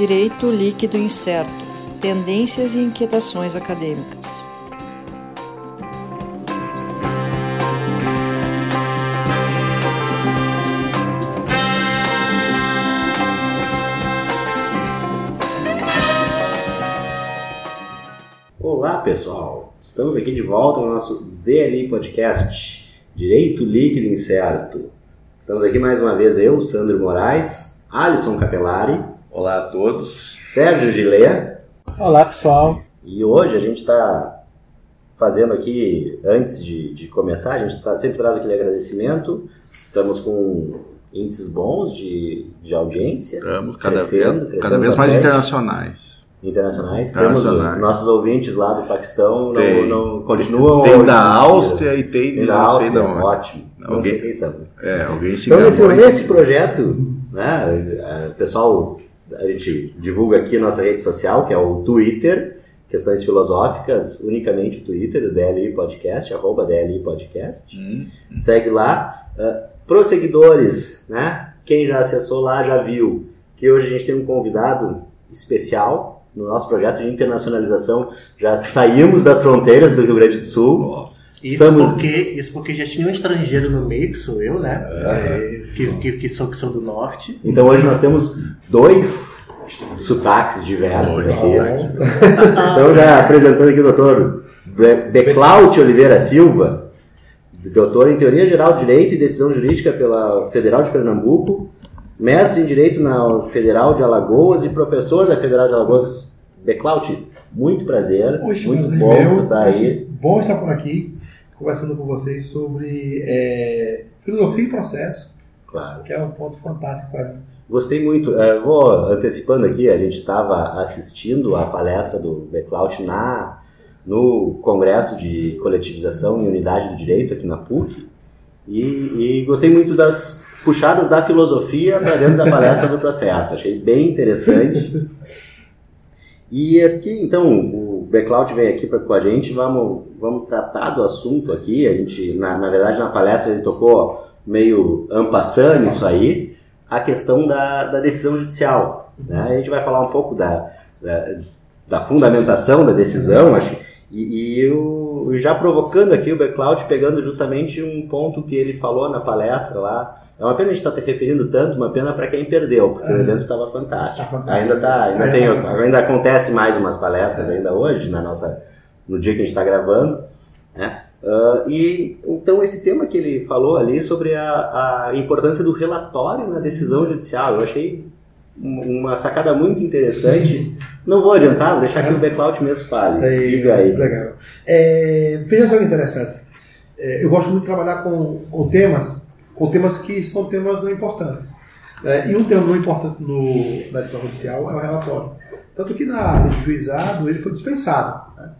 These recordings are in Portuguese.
Direito Líquido Incerto Tendências e Inquietações Acadêmicas. Olá pessoal, estamos aqui de volta no nosso DLI Podcast Direito Líquido Incerto. Estamos aqui mais uma vez eu, Sandro Moraes, Alisson Capelari. Olá a todos. Sérgio Gilea. Olá pessoal. E hoje a gente está fazendo aqui, antes de, de começar, a gente tá, sempre traz aquele agradecimento. Estamos com índices bons de, de audiência. Estamos cada, Crescendo, vez, crescendo cada vez mais internacionais. internacionais. Internacionais. Temos nossos ouvintes lá do Paquistão, não, Tem. não continuam. Tem da. Áustria e tem, Tem de da não sei Áustria, de onde. ótimo. Não Alguém- sei quem são. É, alguém se Então, nesse, nesse projeto, né, o pessoal, a gente divulga aqui nossa rede social, que é o Twitter, questões filosóficas, unicamente o Twitter, o DLI Podcast, arroba DLI Podcast. Hum, Segue lá. Uh, prosseguidores, né? Quem já acessou lá já viu que hoje a gente tem um convidado especial no nosso projeto de internacionalização. Já saímos das fronteiras do Rio Grande do Sul. ó, Isso, Estamos- porque, isso porque já tinha um estrangeiro no meio, que sou eu, né? É. Que, que, que, sou, que sou do norte. Então hoje nós temos dois sotaques diversos Dois aqui. sotaques. Então já apresentando aqui o doutor Be- Beclaut Oliveira Silva, doutor em Teoria Geral de Direito e Decisão Jurídica pela Federal de Pernambuco, mestre em Direito na Federal de Alagoas e professor da Federal de Alagoas. Beclaut, muito prazer, Poxa, muito prazer bom meu. tu estar aí. Bom estar por aqui, conversando com vocês sobre é, filosofia e processo, Claro. que é um ponto fantástico para mim. Gostei muito. É, vou antecipando aqui, a gente estava assistindo a palestra do Beclaut na no Congresso de Coletivização e Unidade do Direito aqui na PUC e, e gostei muito das puxadas da filosofia para dentro da palestra do processo. Achei bem interessante. E aqui, então, o Beclaut vem aqui pra, com a gente, vamos, vamos tratar do assunto aqui. A gente, na, na verdade, na palestra ele tocou meio ampassando isso aí, a questão da, da decisão judicial. Né? A gente vai falar um pouco da, da, da fundamentação da decisão, acho, e, e eu, já provocando aqui o Beclaut, pegando justamente um ponto que ele falou na palestra lá. É uma pena a gente estar te referindo tanto, uma pena para quem perdeu, porque o evento estava fantástico. Tá fantástico. Ainda, tá, ainda, tem, tá. ainda acontece mais umas palestras ainda hoje, na nossa, no dia que a gente está gravando. Né? Ah, e então esse tema que ele falou ali sobre a, a importância do relatório na decisão judicial, eu achei um- uma sacada muito interessante. Não vou adiantar, vou deixar que o Beclaut mesmo fale. Diga aí. Legal. É, veja só que interessante. É, eu gosto muito de trabalhar com, com temas, com temas que são temas não importantes. né? e um tema não importante no, na decisão judicial é o relatório. Tanto que na lei de juizado ele foi dispensado. né?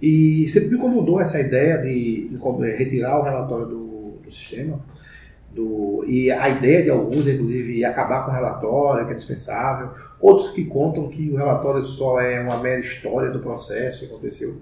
E sempre me incomodou essa ideia de, de é, retirar o relatório do, do sistema. Do, e a ideia de alguns, inclusive, é acabar com o relatório, que é dispensável. Outros que contam que o relatório só é uma mera história do processo que aconteceu.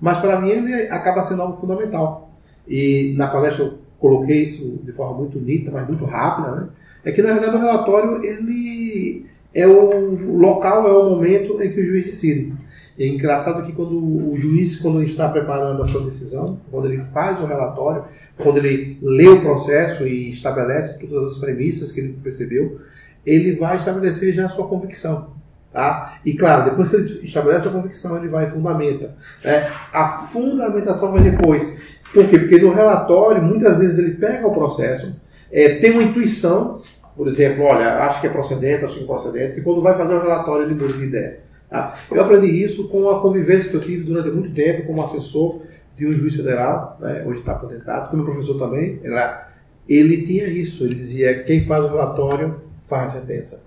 Mas para mim ele acaba sendo algo fundamental. E na palestra coloquei isso de forma muito nítida, mas muito rápida, né? É que na verdade o relatório ele é o local, é o momento em que o juiz decide. É engraçado que quando o juiz, quando ele está preparando a sua decisão, quando ele faz o relatório, quando ele lê o processo e estabelece todas as premissas que ele percebeu, ele vai estabelecer já a sua convicção. Tá? E claro, depois que ele estabelece a convicção, ele vai e fundamenta. né? A fundamentação vai depois. Por quê? Porque no relatório, muitas vezes ele pega o processo, é, tem uma intuição, por exemplo, olha, acho que é procedente, acho que é procedente, que quando vai fazer o relatório ele muda de ideia. Tá? Eu aprendi isso com a convivência que eu tive durante muito tempo como assessor de um juiz federal, né, hoje está aposentado, foi meu professor também. Era, ele tinha isso, ele dizia: quem faz o relatório faz a sentença.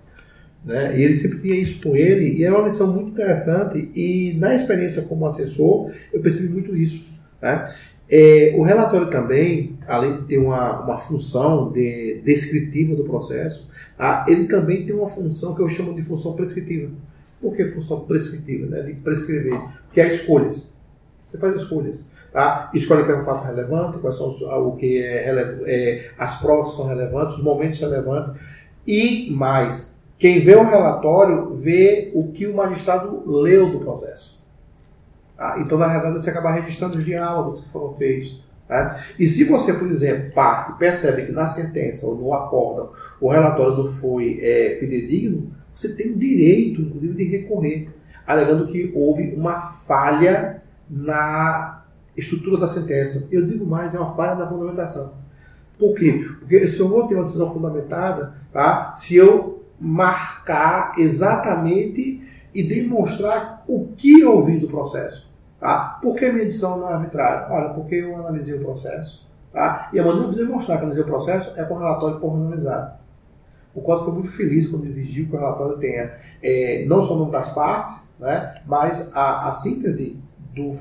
Né? E ele sempre tinha isso com ele, e era uma lição muito interessante. E na experiência como assessor, eu percebi muito isso. Né? É, o relatório também, além de ter uma, uma função de, descritiva do processo, ah, ele também tem uma função que eu chamo de função prescritiva. Por que função prescritiva? Né? De prescrever. Que é escolhas. Você faz escolhas. Tá? Escolhe o que é um fato relevante, quais são os, o que é, é, as provas são relevantes, os momentos relevantes. E mais, Quem vê o relatório vê o que o magistrado leu do processo. Ah, então, na realidade, você acaba registrando os diálogos que foram feitos. né? E se você, por exemplo, parte percebe que na sentença ou no acórdão o relatório não foi é, fidedigno, você tem o direito, inclusive, de recorrer, alegando que houve uma falha na estrutura da sentença. Eu digo mais, é uma falha na fundamentação. Por quê? Porque se eu vou ter uma decisão fundamentada, tá? se eu marcar exatamente e demonstrar o que eu ouvi do processo. Tá? Por que minha edição não é arbitrária? Olha, porque eu analisei o processo. Tá? E a maneira de demonstrar que eu analisei o processo é com o relatório pormenorizado. O Código foi muito feliz quando exigiu que o relatório tenha é, não só o nome das partes, né, mas a, a síntese do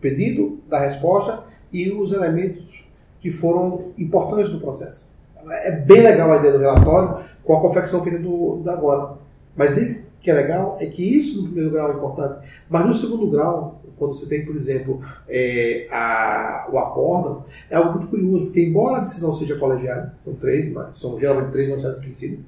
pedido, da resposta e os elementos que foram importantes no processo. É bem legal a ideia do relatório com a confecção feita do, da agora. Mas o que é legal é que isso, no primeiro grau, é importante. Mas no segundo grau, quando você tem, por exemplo, é, a, o acórdão, é algo muito curioso, porque embora a decisão seja colegiada, são três, mas são geralmente três magistrados que decidem,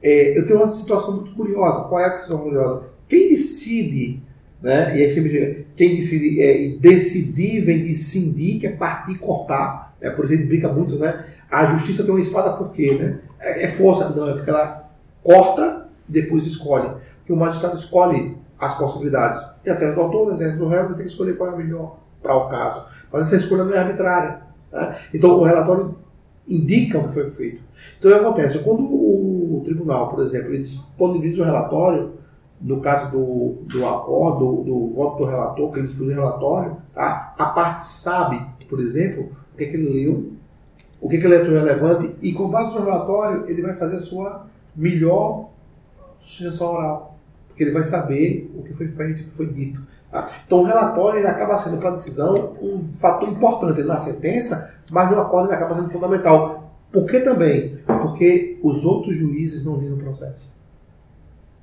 é, eu tenho uma situação muito curiosa. Qual é a situação curiosa? Quem decide, né, e aí sempre quem decide é decidir vem de cindir, que é partir cortar, né, por gente brinca muito, né? A justiça tem uma espada por quê, né? É, é força, não, é porque ela corta e depois escolhe. Porque o magistrado escolhe as possibilidades. E até do autor, né, do réu, tem que escolher qual é a melhor para o caso. Mas essa escolha não é arbitrária. Né? Então o relatório indica o que foi feito. Então o que acontece? Quando o, o tribunal, por exemplo, ele disponibiliza o relatório, no caso do, do acordo, do, do voto do relator, que ele disponibiliza o relatório, tá? a parte sabe, por exemplo, o que, é que ele leu, o que, é que ele achou relevante, e com base no relatório, ele vai fazer a sua melhor sugestão oral. Porque ele vai saber o que foi feito, o que foi dito. tá? Então o relatório ele acaba sendo para a decisão um fator importante na sentença, mas no acordo ele acaba sendo fundamental. Por que também? Porque os outros juízes não viram o processo.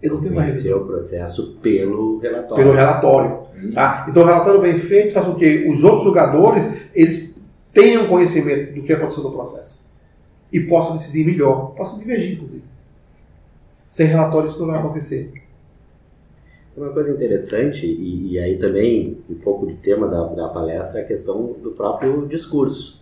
Ele não tem mais Conhecer o processo pelo relatório. pelo relatório. Tá? Então, o relatório bem feito faz com que os outros jogadores eles tenham conhecimento do que aconteceu no processo e possam decidir melhor, possam divergir, inclusive. Sem relatório isso não vai acontecer. Uma coisa interessante, e, e aí também um pouco de tema da, da palestra, é a questão do próprio discurso.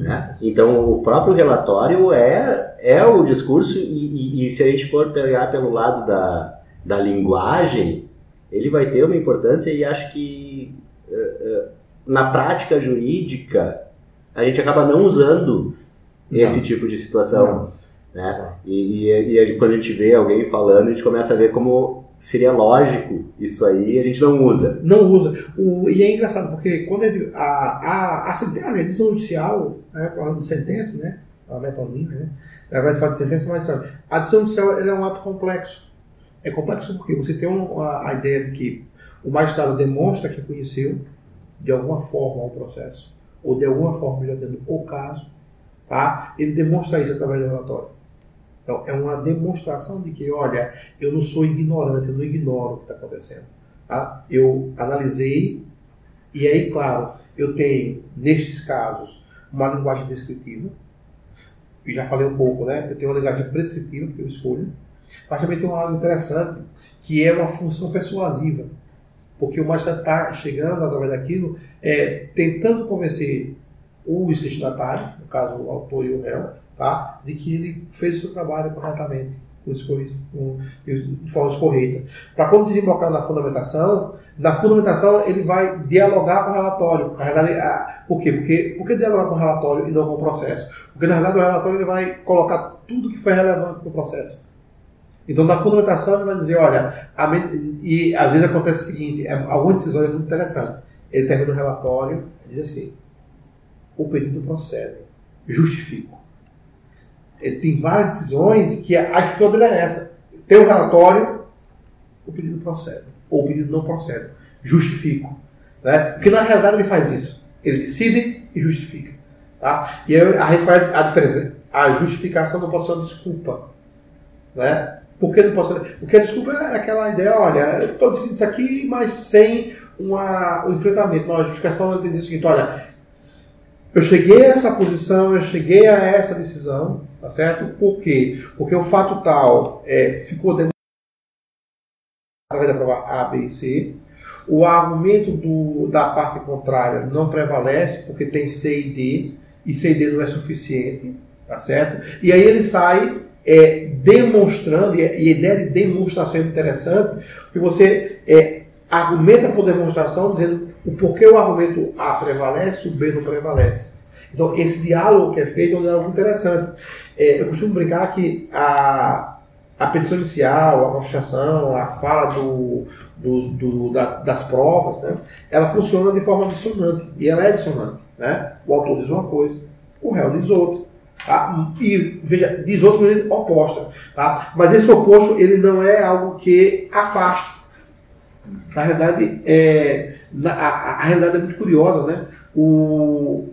né? Então, o próprio relatório é, é o discurso, e, e- e se a gente for pegar pelo lado da, da linguagem, ele vai ter uma importância, e acho que eh, eh, na prática jurídica a gente acaba não usando esse tipo de situação. Né? E, e, e quando a gente vê alguém falando, a gente começa a ver como seria lógico isso aí, a gente não usa. Não usa. O- e é engraçado, porque quando ele, a, a, a, a decisão judicial, né, falando de sentença, né, a metonímia, né, na verdade fala de sentença, mas sabe, a decisão judicial é um ato complexo. É complexo porque você tem um- a, ideia de que o magistrado demonstra que conheceu de alguma forma o processo, ou de alguma forma, melhor dizendo, o caso, tá? ele demonstra isso através do relatório. Então, é uma demonstração de que, olha, eu não sou ignorante, eu não ignoro o que está acontecendo. Tá? Eu analisei, e aí, claro, eu tenho, nestes casos, uma linguagem descritiva. Eu já falei um pouco, né? Eu tenho uma linguagem prescritiva, que eu escolho. Mas também tem algo interessante, que é uma função persuasiva. Porque o magistrado está chegando, através daquilo, é, tentando convencer o destinatário, no caso o autor e o réu, tá? de que ele fez o seu trabalho corretamente, de forma correta. Para quando desembocar na fundamentação, na fundamentação ele vai dialogar com o relatório. Na verdade, a- por quê? Porque, por que dialogar com o relatório e não com o processo? Porque na verdade o relatório ele vai colocar tudo que foi relevante no processo. Então, na fundamentação, ele vai dizer: olha, e às vezes acontece o seguinte: é, algumas decisões é muito interessante. Ele termina o relatório e diz assim: o pedido procede, justifico. Ele tem várias decisões que a atitude é essa. Tem o relatório, o pedido procede. Ou o pedido não procede. Justifico. Né? Porque na realidade ele faz isso. Ele decide e justifica. Tá? E aí a gente faz a diferença. A justificação não pode ser uma desculpa. Né? Por que não ser? Porque a desculpa é aquela ideia, olha, estou decidindo isso aqui, mas sem uma, um enfrentamento. Não, a justificação diz o seguinte, olha, eu cheguei a essa posição, eu cheguei a essa decisão, Tá certo? Por quê? Porque o fato tal é, ficou demonstrado da prova A, B e C. O argumento do- da parte contrária não prevalece, porque tem C e D, e C e D não é suficiente, tá certo? E aí ele sai é, demonstrando, e a e a ideia de demonstração é interessante, porque você é, argumenta por demonstração, dizendo o porquê o argumento A prevalece, o B não prevalece. Então, esse diálogo que é feito é um diálogo interessante. É, eu costumo brincar que a, a petição inicial, a constituição, a fala do, do- do- da- das provas, né, ela funciona de forma dissonante. E ela é dissonante. Né? O autor diz uma coisa, o réu diz outra. Tá? E veja, diz outra maneira oposta. Tá? Mas esse oposto ele não é algo que afasta. Na realidade, é, na- a, a- realidade é muito curiosa. Né? O,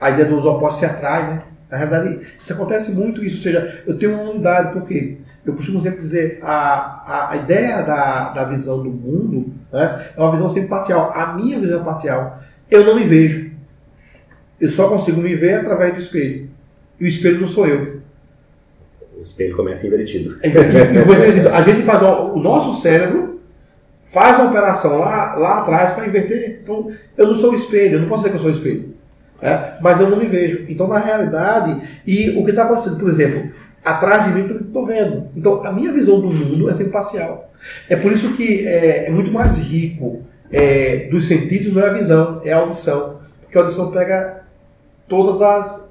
a ideia dos opostos se atrai. Né? Na realidade, isso acontece muito isso. Ou seja, eu tenho uma unidade, porque eu costumo sempre dizer, a, a, a ideia da, da visão do mundo né, é uma visão sempre parcial. A minha visão é parcial. Eu não me vejo. Eu só consigo me ver através do espelho. E o espelho não sou eu. O espelho começa invertido. E você- A gente faz o, o nosso cérebro faz uma operação lá, lá atrás para inverter. Então, eu não sou espelho, eu não posso dizer que eu sou espelho. né? Mas eu não me vejo. Então, na realidade, e o que está acontecendo, por exemplo, atrás de mim eu estou vendo. Então, a minha visão do mundo é sempre parcial. É por isso que é, é muito mais rico é, dos sentidos, não é a visão, é a audição. Porque a audição pega todos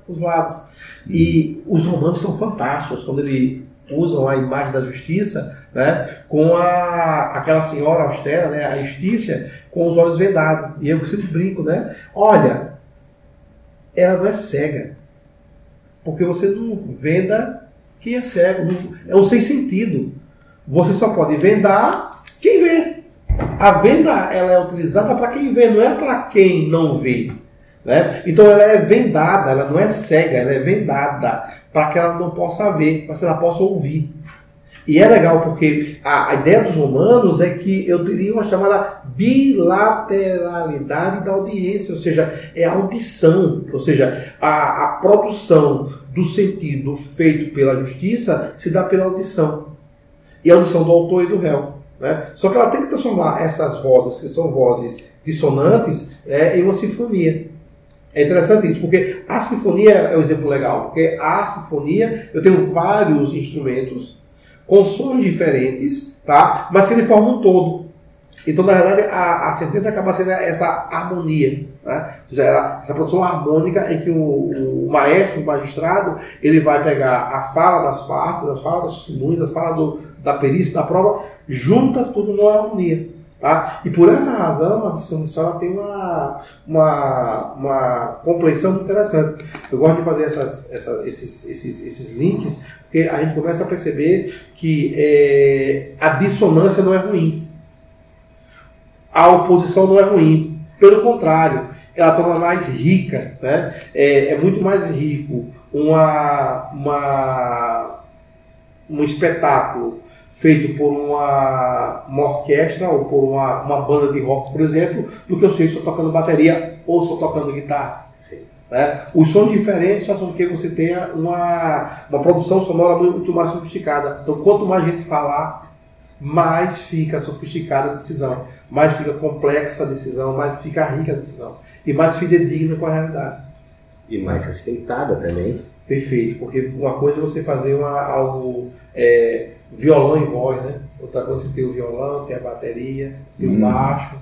os lados. E os romanos são fantásticos quando eles usam a imagem da justiça né, com a, aquela senhora austera, né, a justiça, com os olhos vendados. E eu sempre brinco, né? Olha, ela não é cega. Porque você não venda quem é cego. É um sem sentido. Você só pode vendar quem vê. A venda ela é utilizada para quem vê, não é para quem não vê. Né? Então ela é vendada, ela não é cega, ela é vendada para que ela não possa ver, para que ela possa ouvir. E é legal porque a, a ideia dos romanos é que eu teria uma chamada bilateralidade da audiência, ou seja, é audição, ou seja, a, a produção do sentido feito pela justiça se dá pela audição. E a audição do autor e do réu. Né? Só que ela tem que transformar essas vozes, que são vozes dissonantes, né, em uma sinfonia. É interessante isso, porque a sinfonia é um exemplo legal, porque a sinfonia, eu tenho vários instrumentos com sons diferentes, tá? mas que ele formam um todo. Então, na verdade, a, a sentença acaba sendo essa harmonia. Né? Ou seja, essa produção harmônica em que o, o maestro, o magistrado, ele vai pegar a fala das partes, as falas das testemunhas, a fala do, da perícia, da prova, junta tudo numa harmonia. Tá? E por essa razão, a ela tem uma, uma, uma compreensão interessante. Eu gosto de fazer essas, essa- esses, esses, esses links, porque a gente começa a perceber que é, a dissonância não é ruim. A oposição não é ruim. Pelo contrário, ela torna mais rica. Né? É, é muito mais rico uma, uma, um espetáculo feito por uma, uma orquestra ou por uma, uma banda de rock, por exemplo, do que eu sei só tocando bateria ou só tocando guitarra. Né? Os sons diferentes fazem com que você tenha uma, uma produção sonora muito mais sofisticada. Então, quanto mais gente falar, mais fica sofisticada a decisão, mais fica complexa a decisão, mais fica rica a decisão e mais fidedigna com a realidade. E mais respeitada também. Perfeito, porque uma coisa é você fazer uma, algo é, violão e voz, né? Outra coisa você ter o violão, ter a bateria, ter o Hum. baixo,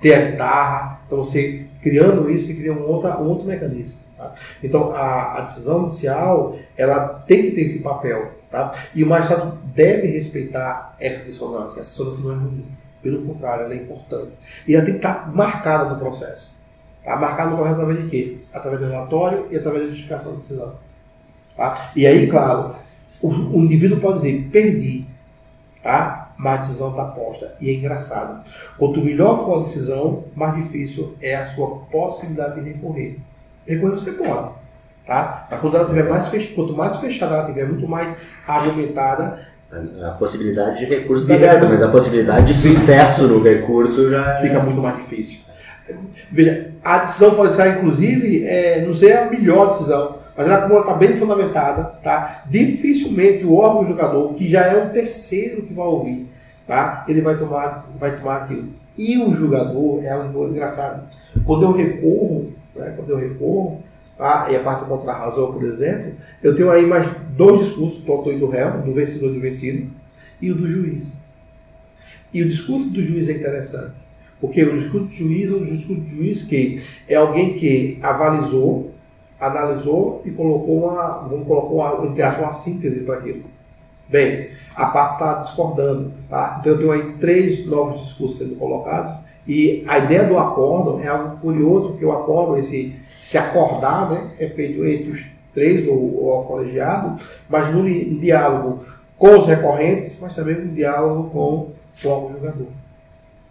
ter a guitarra. Então você criando isso, você cria um outro, um outro mecanismo. tá? Então a, a decisão inicial ela tem que ter esse papel. Tá? E o magistrado deve respeitar essa dissonância. Essa dissonância não é ruim. Pelo contrário, ela é importante. E ela tem que estar marcada no processo. Tá? Marcada no processo através de quê? Através do relatório e através da justificação da decisão. Tá? E aí, claro, o, o indivíduo pode dizer, perdi, tá? mas a decisão está posta. E é engraçado. Quanto melhor for a decisão, mais difícil é a sua possibilidade de recorrer. Recorrer você pode. Tá? Mas quando ela tiver mais fech... quanto mais fechada ela tiver, muito mais argumentada, A, possibilidade de recurso está aberta, mas a possibilidade de sucesso no recurso já é- fica muito mais difícil. Veja, a decisão pode ser, inclusive, é, não ser a melhor decisão, mas ela, como ela está bem fundamentada, tá? dificilmente o órgão jogador, que já é um terceiro que vai ouvir, tá? ele vai tomar, vai tomar aquilo. E o jogador é algo engraçado. Quando eu recorro, né? quando eu recorro, tá? e a parte contra a razão, por exemplo, eu tenho aí mais dois discursos, do autor e do réu, do vencedor e do vencido, e o do juiz. E o discurso do juiz é interessante. Porque o discurso do juiz é discurso do juiz que é alguém que avalizou, analisou e colocou uma, vamos colocar uma, entre uma síntese para aquilo. Bem, a parte está discordando. Tá? Então eu tenho aí três novos discursos sendo colocados. E a ideia do acordo é algo curioso, porque o acordo, esse se acordar, né, é feito entre os três ou, ao colegiado, mas no diálogo com os recorrentes, mas também no diálogo com o órgão julgador.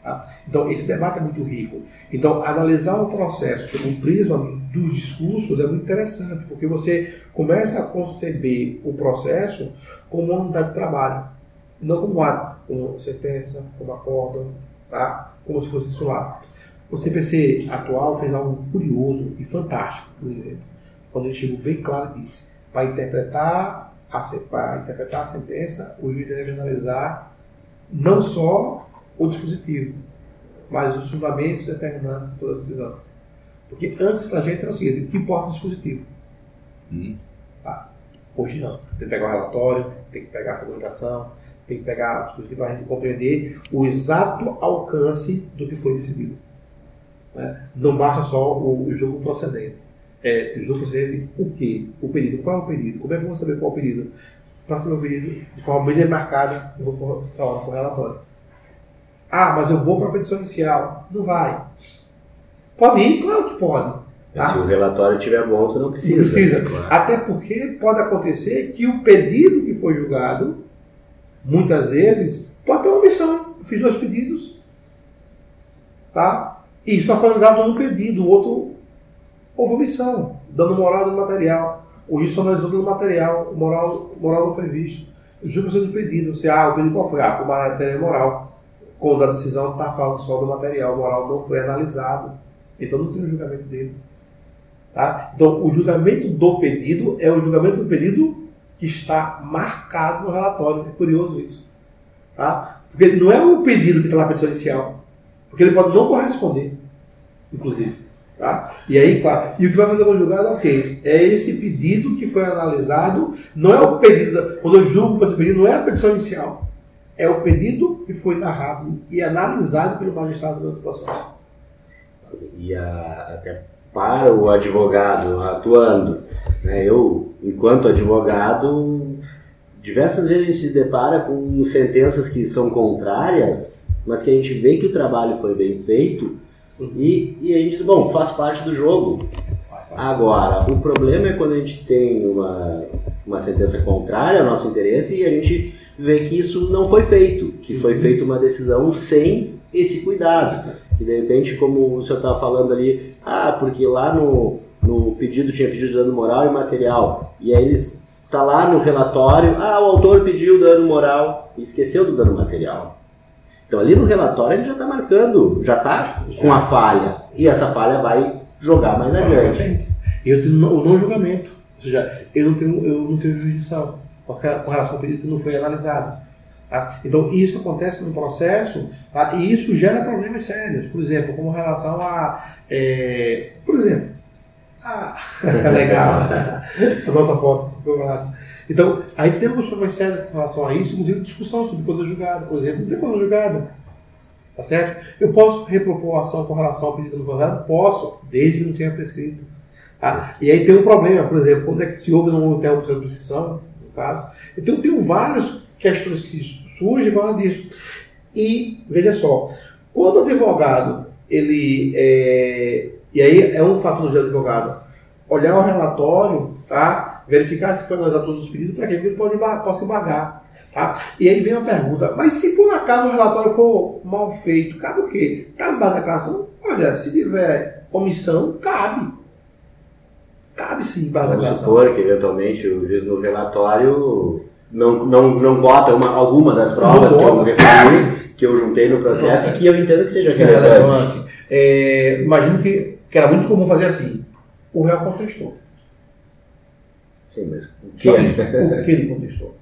Tá? Então, esse debate é muito rico. Então, analisar o processo sob um prisma dos discursos é muito interessante, porque você começa a conceber o processo como uma unidade de trabalho, não como ato, como sentença, como acordo, tá? como se fosse lá. O CPC atual fez algo curioso e fantástico, por exemplo, quando ele chegou bem claro e disse: para interpretar a, para interpretar a sentença, o juiz deve analisar não só o dispositivo, mas os fundamentos determinantes de toda a decisão. Porque antes para a gente era o seguinte: o que importa é o dispositivo. Hum. Tá. Hoje não. Tem que pegar o relatório, tem que pegar a comunicação, tem que pegar o dispositivo para a gente compreender o exato alcance do que foi decidido. Né? Não basta só o, o jogo procedente. É, o jogo procedente, o que? O pedido. Qual é o pedido? Como é que eu vou saber qual é o pedido? Para saber o pedido, de forma bem demarcada, eu vou para o relatório. Ah, mas eu vou para a petição inicial. Não vai. Pode ir? Claro que pode. Tá? Se o relatório estiver bom, tu não precisa. Não precisa. Claro. Até porque pode acontecer que o pedido que foi julgado, muitas vezes, pode ter uma omissão. Eu fiz dois pedidos. Tá? E só foi analisado um pedido, o outro houve omissão, dando moral no material. O juiz só analisou no material, o moral, moral não foi visto. O juiz do pedido. Você, ah, o pedido qual foi? Ah, foi uma matéria moral. Quando a decisão está falando só do material, o moral não foi analisado. Então não tem o julgamento dele. Tá? Então, o julgamento do pedido é o julgamento do pedido que está marcado no relatório. É curioso isso. Tá? Porque não é o pedido que está na petição inicial. Porque ele pode não corresponder, inclusive. Tá? E aí, e o que vai fazer o julgado o quê? É esse pedido que foi analisado, não é o pedido, quando eu julgo o pedido, não é a petição inicial, é o pedido que foi narrado e analisado pelo magistrado durante o processo. E a- até para o advogado atuando, né, eu, enquanto advogado, diversas vezes a gente se depara com sentenças que são contrárias, mas que a gente vê que o trabalho foi bem feito e, e a gente diz, bom, faz parte do jogo. Agora, o problema é quando a gente tem uma, uma sentença contrária ao nosso interesse e a gente vê que isso não foi feito, que foi feita uma decisão sem esse cuidado. E de repente, como o senhor estava falando ali, ah, porque lá no, no pedido tinha pedido dano moral e material. E aí eles tá lá no relatório, ah, o autor pediu dano moral e esqueceu do dano material. Então ali no relatório ele já está marcando, já está com a falha. E essa falha vai jogar mais adiante. E eu tenho o não julgamento. Ou seja, eu não tenho, eu não tenho jurisdição com relação ao pedido que não foi analisado. tá? Então, isso acontece no processo tá? e isso gera problemas sérios. Por exemplo, como relação a. é, por exemplo, ah, legal, a nossa foto ficou massa. Então, aí tem alguns problemas sérios com relação a isso, inclusive discussão sobre coisa julgada. Por exemplo, não tem coisa julgada. Tá certo? Eu posso repropor a ação com relação ao pedido do advogado? Posso, desde que não tenha prescrito. Tá? E aí tem um problema, por exemplo, quando é que se houve uma interrupção de prescrição, caso. Então, tem várias questões que surgem por causa disso. E, veja só, quando o advogado, ele. É, e aí é um fator do advogado, olhar o relatório, tá? verificar se foi analisado todos os pedidos, para que ele pode, possa embargar. Tá? E aí vem a pergunta, mas se por acaso o relatório for mal feito, cabe o quê? Cabe da declaração? Olha, se tiver omissão, cabe. Cabe sim declaração. supor que eventualmente o juiz no relatório não, não, não bota uma, alguma das provas que eu referi, que eu juntei no processo e que eu entendo que seja que é relevante. É, imagino que, que era muito comum fazer assim. O réu contestou. Sim, mas o que Só é? O que ele contestou?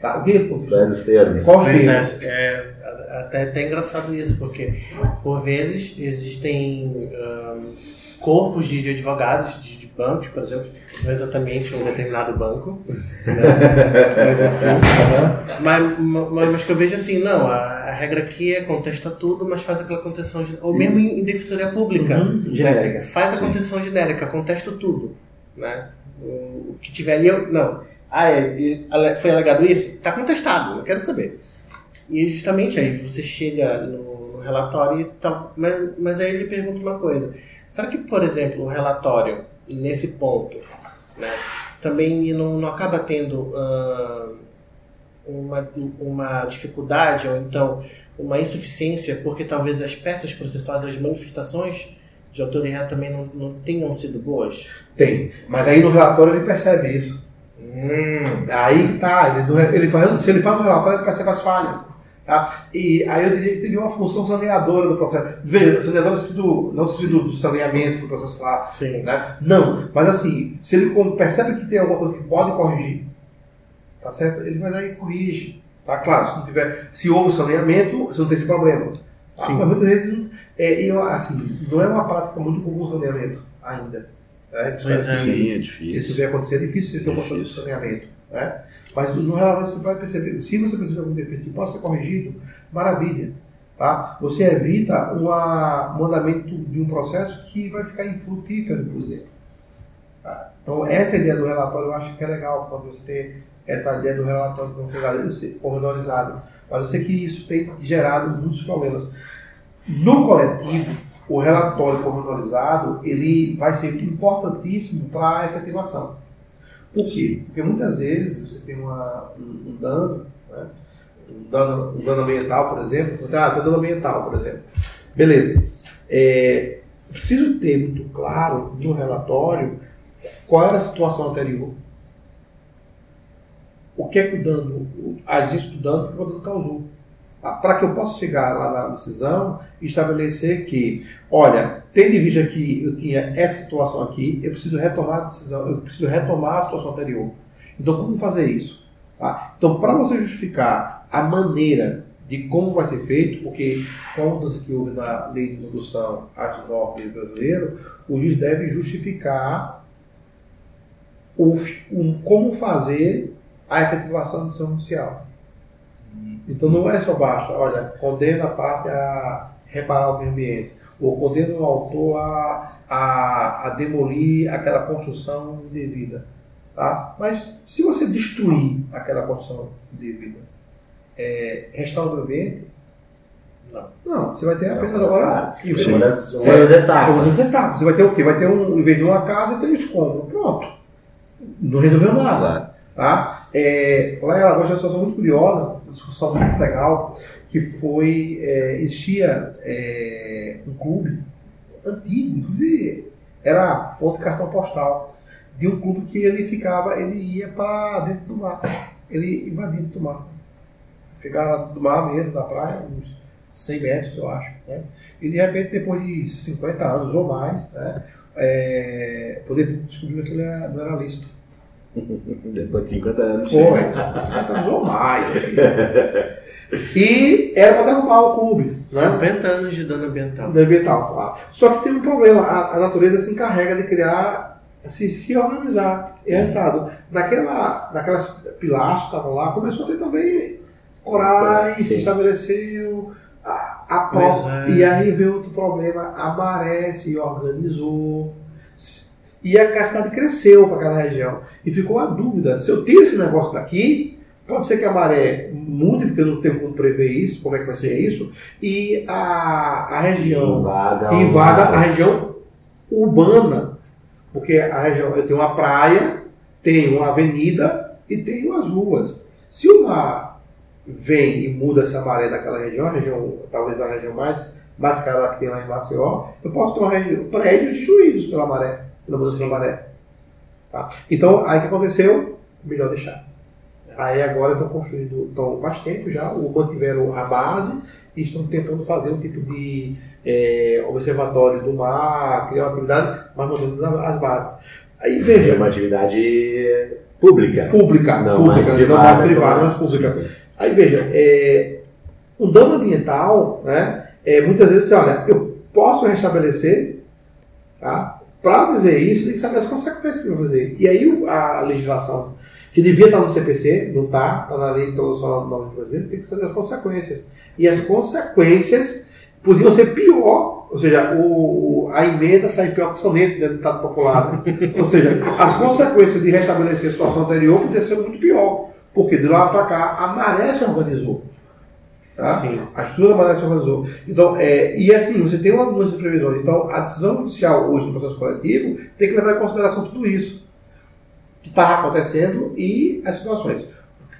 Tá, o que ele contestou? Termos? Qual Pois é, é até, até engraçado isso, porque por vezes existem ahn, corpos de advogados de, de bancos, por exemplo, não exatamente um determinado banco, né? mas enfim. Mas, mas, mas que eu vejo assim, não, a, a regra aqui é contesta tudo, mas faz aquela contestação, gen- ou mesmo em, em defensoria pública, Uhum, né? faz a contestação genérica, contesta tudo, né? O, o que tiver ali, eu, não, ah, é, ale- foi alegado isso? Está contestado, não quero saber. E justamente aí você chega no, no relatório e tal, mas, mas aí ele pergunta uma coisa. Será que, por exemplo, o relatório, nesse ponto, né, também não, não acaba tendo ah, uma, uma dificuldade ou então uma insuficiência porque talvez as peças processuais, as manifestações de autoria também não, não tenham sido boas? Tem. Mas aí no relatório ele percebe isso. Hum, Aí tá. Ele, ele se ele faz no relatório, ele percebe as falhas. Tá? E aí eu diria que teria uma função saneadora do processo. Veja, saneadora sentido, não sentido do saneamento do processo lá. sim. Né? Não, mas assim, se ele percebe que tem alguma coisa que pode corrigir, tá certo? Ele vai lá e corrige. Tá claro, se não tiver, se houve saneamento, você não tem esse problema. Tá? Sim. Mas muitas vezes não- é, eu, assim, não é uma prática muito comum o saneamento ainda. Né? É. Sim, é Isso difícil. vai acontecer, é difícil você ter uma Difícil. de saneamento. Né? Mas no relatório você vai perceber, se você perceber algum defeito que possa ser corrigido, maravilha. Tá? Você evita uma, um andamento de um processo que vai ficar infrutífero, por exemplo. Tá? Então, essa ideia do relatório eu acho que é legal, quando você tem essa ideia do relatório pormenorizado. Mas eu sei que isso tem gerado muitos problemas. No coletivo, o relatório pormenorizado ele vai ser importantíssimo para a efetivação. Por quê? Porque muitas vezes você tem uma, um, um dano, né? um dano, um dano ambiental, por exemplo. Ah, tem dano ambiental, por exemplo. Beleza. É, preciso ter muito claro no relatório qual era a situação anterior. O que é que o dano, existe do dano, o que o dano causou. Para que eu possa chegar lá na decisão e estabelecer que, olha, tendo em vista que eu tinha essa situação aqui, eu preciso retomar a decisão, eu preciso retomar a situação anterior. Então, como fazer isso? Tá? Então, para você justificar a maneira de como vai ser feito, porque com a mudança que houve na lei de introdução às normas brasileiro, o juiz deve justificar o, um, como fazer a efetivação da decisão judicial. Então não é só basta, olha, condena a parte a reparar o meio ambiente, ou condena o autor a, a, a demolir aquela construção indevida. Tá? Mas se você destruir aquela construção indevida, é, restaurar o ambiente, Não. não, você vai ter É apenas agora. partes, Isso. Uma das, É, etapas. etapas. Você vai ter o quê? Vai ter um, em vez de uma casa, tem um escombro. Pronto. Não resolveu nada. Tá? É, lá em Alagoas tinha uma situação muito curiosa, uma discussão muito legal, que foi, é, existia é, um clube antigo, inclusive era fonte de cartão postal, de um clube que ele ficava, ele ia para dentro do mar, ele invadia dentro do mar. Ficava lá do mar mesmo, na praia, uns 100 metros, eu acho. Né? E de repente, depois de 50 anos ou mais, né, é, poder descobrir que ele era- não era lícito. Depois de 50 anos. Foi. 50 anos ou mais. assim. E era para derrubar o clube. Né? 50 anos de dano ambiental. Do ambiental, claro. Só que tem um problema. A, a natureza se encarrega de criar, se, se organizar. E resultado, naquela, naquelas pilastras que estavam lá, começou a ter também corais, se estabeleceu a, a pró- é. E aí veio outro problema, a maré se organizou. E a cidade cresceu para aquela região. E ficou a dúvida, se eu tiro esse negócio daqui, pode ser que a maré mude, porque eu não tenho como prever isso, como é que vai ser isso, e a, a região Invada, invada a região urbana. Porque a região, eu tenho uma praia, tenho uma avenida e tenho as ruas. Se o mar vem e muda essa maré daquela região, região, talvez a região mais, mais cara que tem lá em Maceió, eu posso ter uma região, prédios destruídos pela maré, pela mudança da maré. Tá? Então, aí o que aconteceu? Melhor deixar. Aí agora estão construindo, então faz tempo já, o mantiveram a base e estão tentando fazer um tipo de é, observatório do mar, criar uma atividade, mas mantendo as, as bases. Aí É veja, uma atividade pública. pública, Não pública, mais não privada. mais privada, mas como- pública. Sim. Aí veja, é, o dano ambiental, né, é, muitas vezes você olha, eu posso restabelecer, tá? Para dizer isso, tem que saber as consequências que vai fazer. E aí a legislação, que devia estar no CPC, não está, está na lei de introdução da União Brasileira, tem que saber as consequências. E as consequências podiam ser pior, ou seja, o, a emenda sai pior que o soneto do Estado Popular. né? ou seja, as consequências de restabelecer a situação anterior podiam ser muito pior. Porque de lá para cá a maré se organizou. Tá? Sim. A estrutura da maré se organizou. Então, é, e assim, você tem de previsões. Então, a decisão judicial hoje no processo coletivo tem que levar em consideração tudo isso que está acontecendo e as situações.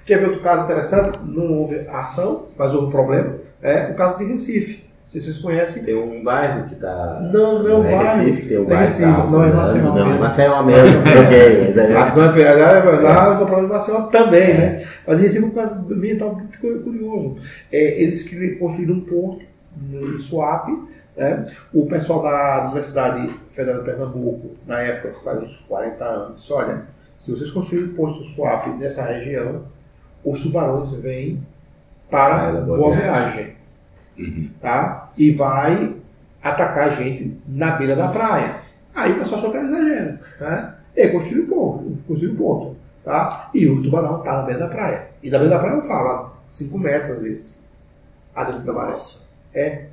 Quer ver outro caso interessante? Não houve ação, mas houve problema. É o caso de Recife. Não sei se vocês conhecem. Tem um bairro que está. Não, não é um bairro. Recife, tem um É bairro Recife, tá não é. Maceió Não, é. Maceió mesmo. ok, mas é é é lá o problema de Maceió também, né? Mas em Recife é um caso ambiental muito cu- curioso. É, eles construíram um porto no Suape, né? O pessoal da Universidade Federal de Pernambuco, na época, faz uns 40 anos, olha, se vocês construírem um porto no Suape nessa região, os tubarões vêm para Vai, Boa Boa Viagem. Viagem. Tá? E vai atacar a gente na beira da praia. Aí o pessoal achou que era exagero. Né? E construiu o ponto. Construiu o ponto. Tá? E o tubarão está na beira da praia. E na beira da praia não fala 5 metros às vezes. A dentro da maré. É.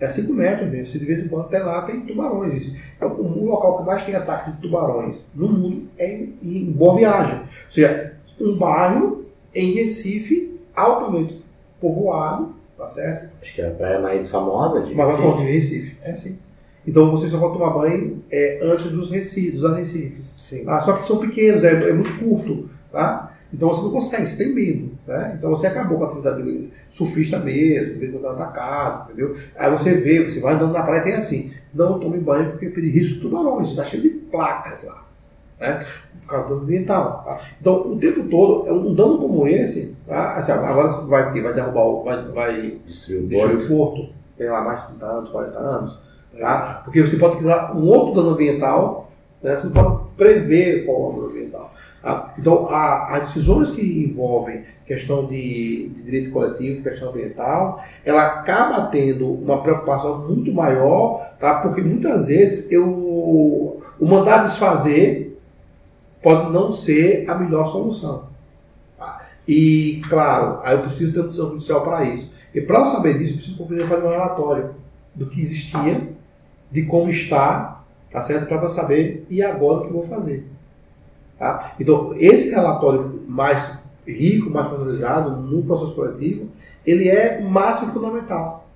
É 5 metros mesmo. Se de vez em quando até lá tem tubarões. É o, local que mais tem ataque de tubarões no mundo é em, em Boa Viagem. Ou seja, um bairro em Recife altamente povoado, tá certo? Acho que é a praia mais famosa de Recife. falar de Recife. É sim. Então você só pode tomar banho é, antes dos recifes, dos arrecifes. Sim. Ah, só que são pequenos, é, é muito curto. Tá? Então você não consegue, você tem medo. Né? Então você acabou com a atividade surfista mesmo, medo de atacado, entendeu? Aí você vê, você vai andando na praia e tem assim, não tome banho porque tem risco de tubarões, está cheio de placas lá. Né? Por causa do ambiental. Tá? Então, o tempo todo, é um dano como esse, tá? Assim, agora vai, vai derrubar, o- vai, vai Destruiu o porto. o porto, tem lá mais de 30 anos, 40 anos, tá? Porque você pode criar um outro dano ambiental, né? você não pode prever qual é o dano ambiental. Tá? Então, as decisões que envolvem questão de, de direito coletivo, questão ambiental, ela acaba tendo uma preocupação muito maior, tá? porque muitas vezes eu, o mandar desfazer pode não ser a melhor solução. tá? E, claro, aí eu preciso ter uma decisão judicial para isso. E para eu saber disso, eu preciso fazer um relatório do que existia, de como está, tá certo? Para eu saber e agora o que eu vou fazer. Tá? Então, esse relatório mais rico, mais valorizado no processo coletivo, ele é o máximo fundamental.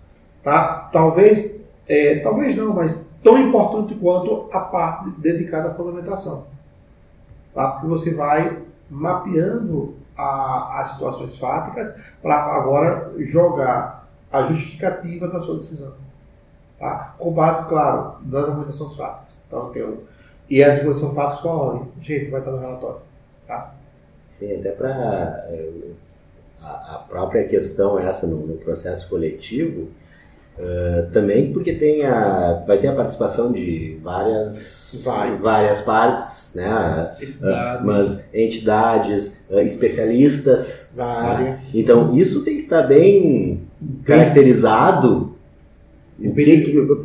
Tá? Talvez, é, talvez não, mas tão importante quanto a parte dedicada à fundamentação. Tá? Porque você vai mapeando a- as situações fáticas para agora jogar a justificativa da sua decisão. Tá? Com base, claro, nas argumentações fáticas. Então, tem um, e as argumentações fáticas estão onde? Gente, vai estar no relatório. Tá? Sim, até para a, a própria questão essa no, no processo coletivo, eh, também porque tem a, vai ter a participação de várias, Vai. várias partes, né? Entidades, mas entidades, ah, especialistas. área. Então isso tem que estar bem caracterizado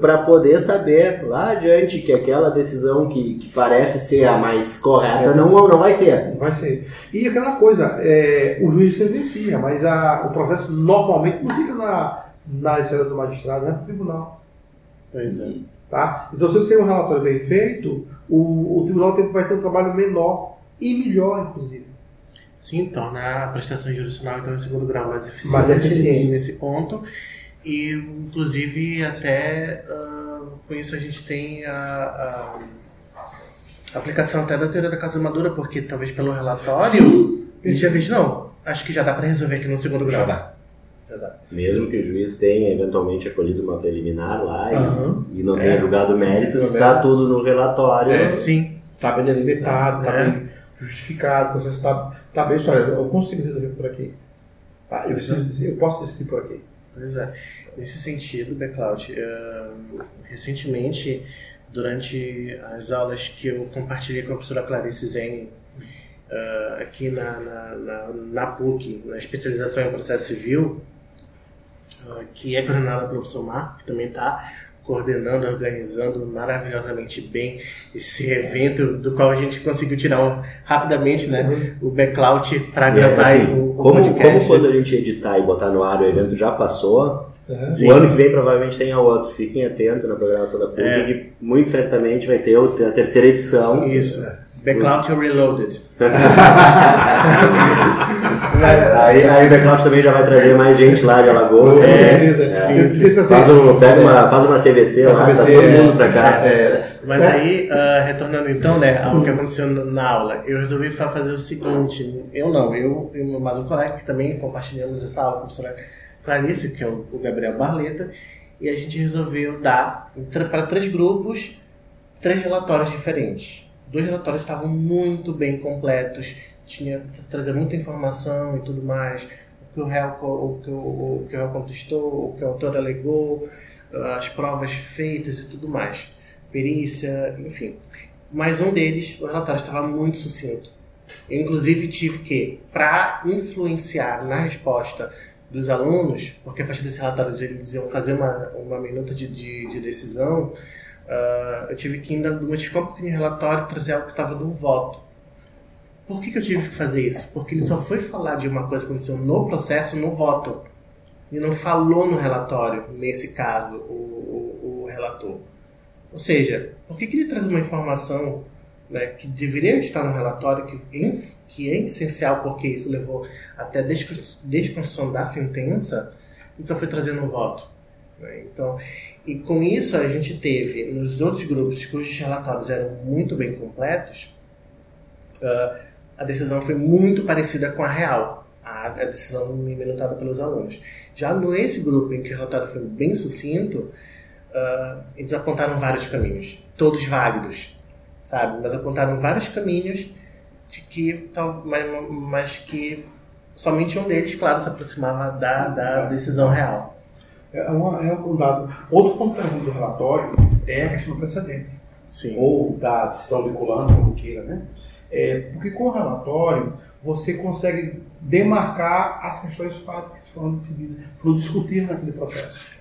para poder saber lá adiante que aquela decisão que, que parece ser a mais correta não, não vai ser. Vai ser. E aquela coisa, é, o juiz sentencia, mas a, o processo normalmente não fica na, na esfera do magistrado, né? No tribunal. Pois é. Tá? Então, se você tem um relatório bem feito, o, o tribunal tem- vai ter um trabalho menor e melhor, inclusive. Sim, torna a prestação jurisdicional então em segundo grau mais eficiente, Mais eficiente. nesse ponto. E, inclusive, até ah, com isso a gente tem a, a aplicação até da teoria da casa madura, porque talvez pelo relatório a gente já veja, não, acho que já dá para resolver aqui no segundo grau. dá. Já dá. Mesmo que o juiz tenha eventualmente acolhido uma preliminar lá e- Aham. e, não tenha É. julgado méritos, Julgado está mérito. tudo no relatório. É. Sim, Está bem delimitado, está É. bem justificado, o processo está tá bem olha, eu consigo resolver por aqui. Tá? Eu, preciso eu posso decidir por aqui. Pois é. Nesse sentido, Bacloud, eh, recentemente durante as aulas que eu compartilhei com a professora Clarice Zene uh, aqui na, na, na, na, PUC, na especialização em processo civil, uh, que é coordenada pelo professor Marco, que também está coordenando, organizando maravilhosamente bem esse evento, do qual a gente conseguiu tirar um, rapidamente né, o backout para gravar assim, o, o como, podcast. como quando a gente editar e botar no ar o evento já passou, Uhum. o ano que vem provavelmente tem a outro. Fiquem atentos na programação da PUC, É. que muito certamente vai ter a terceira edição. Isso. Backout Reloaded. Aí, aí o Backlot também já vai trazer mais gente lá de Alagoas. É. Eu queria trazer- Faz, um, pega uma, faz uma CVC lá, Uma tá CVC, todo é. mundo pra cá. É. Mas aí, ah, retornando então, né, ao que aconteceu na aula, eu resolvi fa- fazer o seguinte, eu não, eu e mais um colega que também compartilhamos essa aula com a professora Clarice, que é o o Gabriel Barleta, e a gente resolveu dar para três grupos três relatórios diferentes. Dois relatórios estavam muito bem completos, tinha trazer muita informação e tudo mais, o que o réu, o que o, o que o réu contestou, o que o autor alegou, as provas feitas e tudo mais, perícia, enfim. Mas um deles, o relatório estava muito sucinto. Eu, inclusive, tive que, para influenciar na resposta dos alunos, porque a partir desses relatórios eles iam fazer uma, uma minuta de, de, de decisão, ah, eu tive que ainda modificar um pouquinho o relatório trazer algo que estava do voto. Por que, que eu tive que fazer isso? Porque ele só foi falar de uma coisa que aconteceu no processo, no voto. E não falou no relatório, nesse caso, o, o, o relator. Ou seja, por que, que ele traz uma informação né, que deveria estar no relatório, que, em- que é essencial porque isso levou até a descon- desconstrução da sentença, e só foi trazer no voto? né? Então, e com isso a gente teve, nos outros grupos cujos relatórios eram muito bem completos, ah, a decisão foi muito parecida com a real, a, a decisão minutada pelos alunos. Já nesse grupo em que o relatório foi bem sucinto, ah, eles apontaram vários caminhos, todos válidos, sabe? Mas apontaram vários caminhos de que, tal, mas, mas que somente um deles, claro, se aproximava da, da decisão real. É, uma, é um dado. Outro ponto do relatório é a questão do precedente. Sim. ou da decisão vinculante, como queira, né? É, porque com o relatório você consegue demarcar as questões fáticas que foram decididas, foram discutidas naquele processo.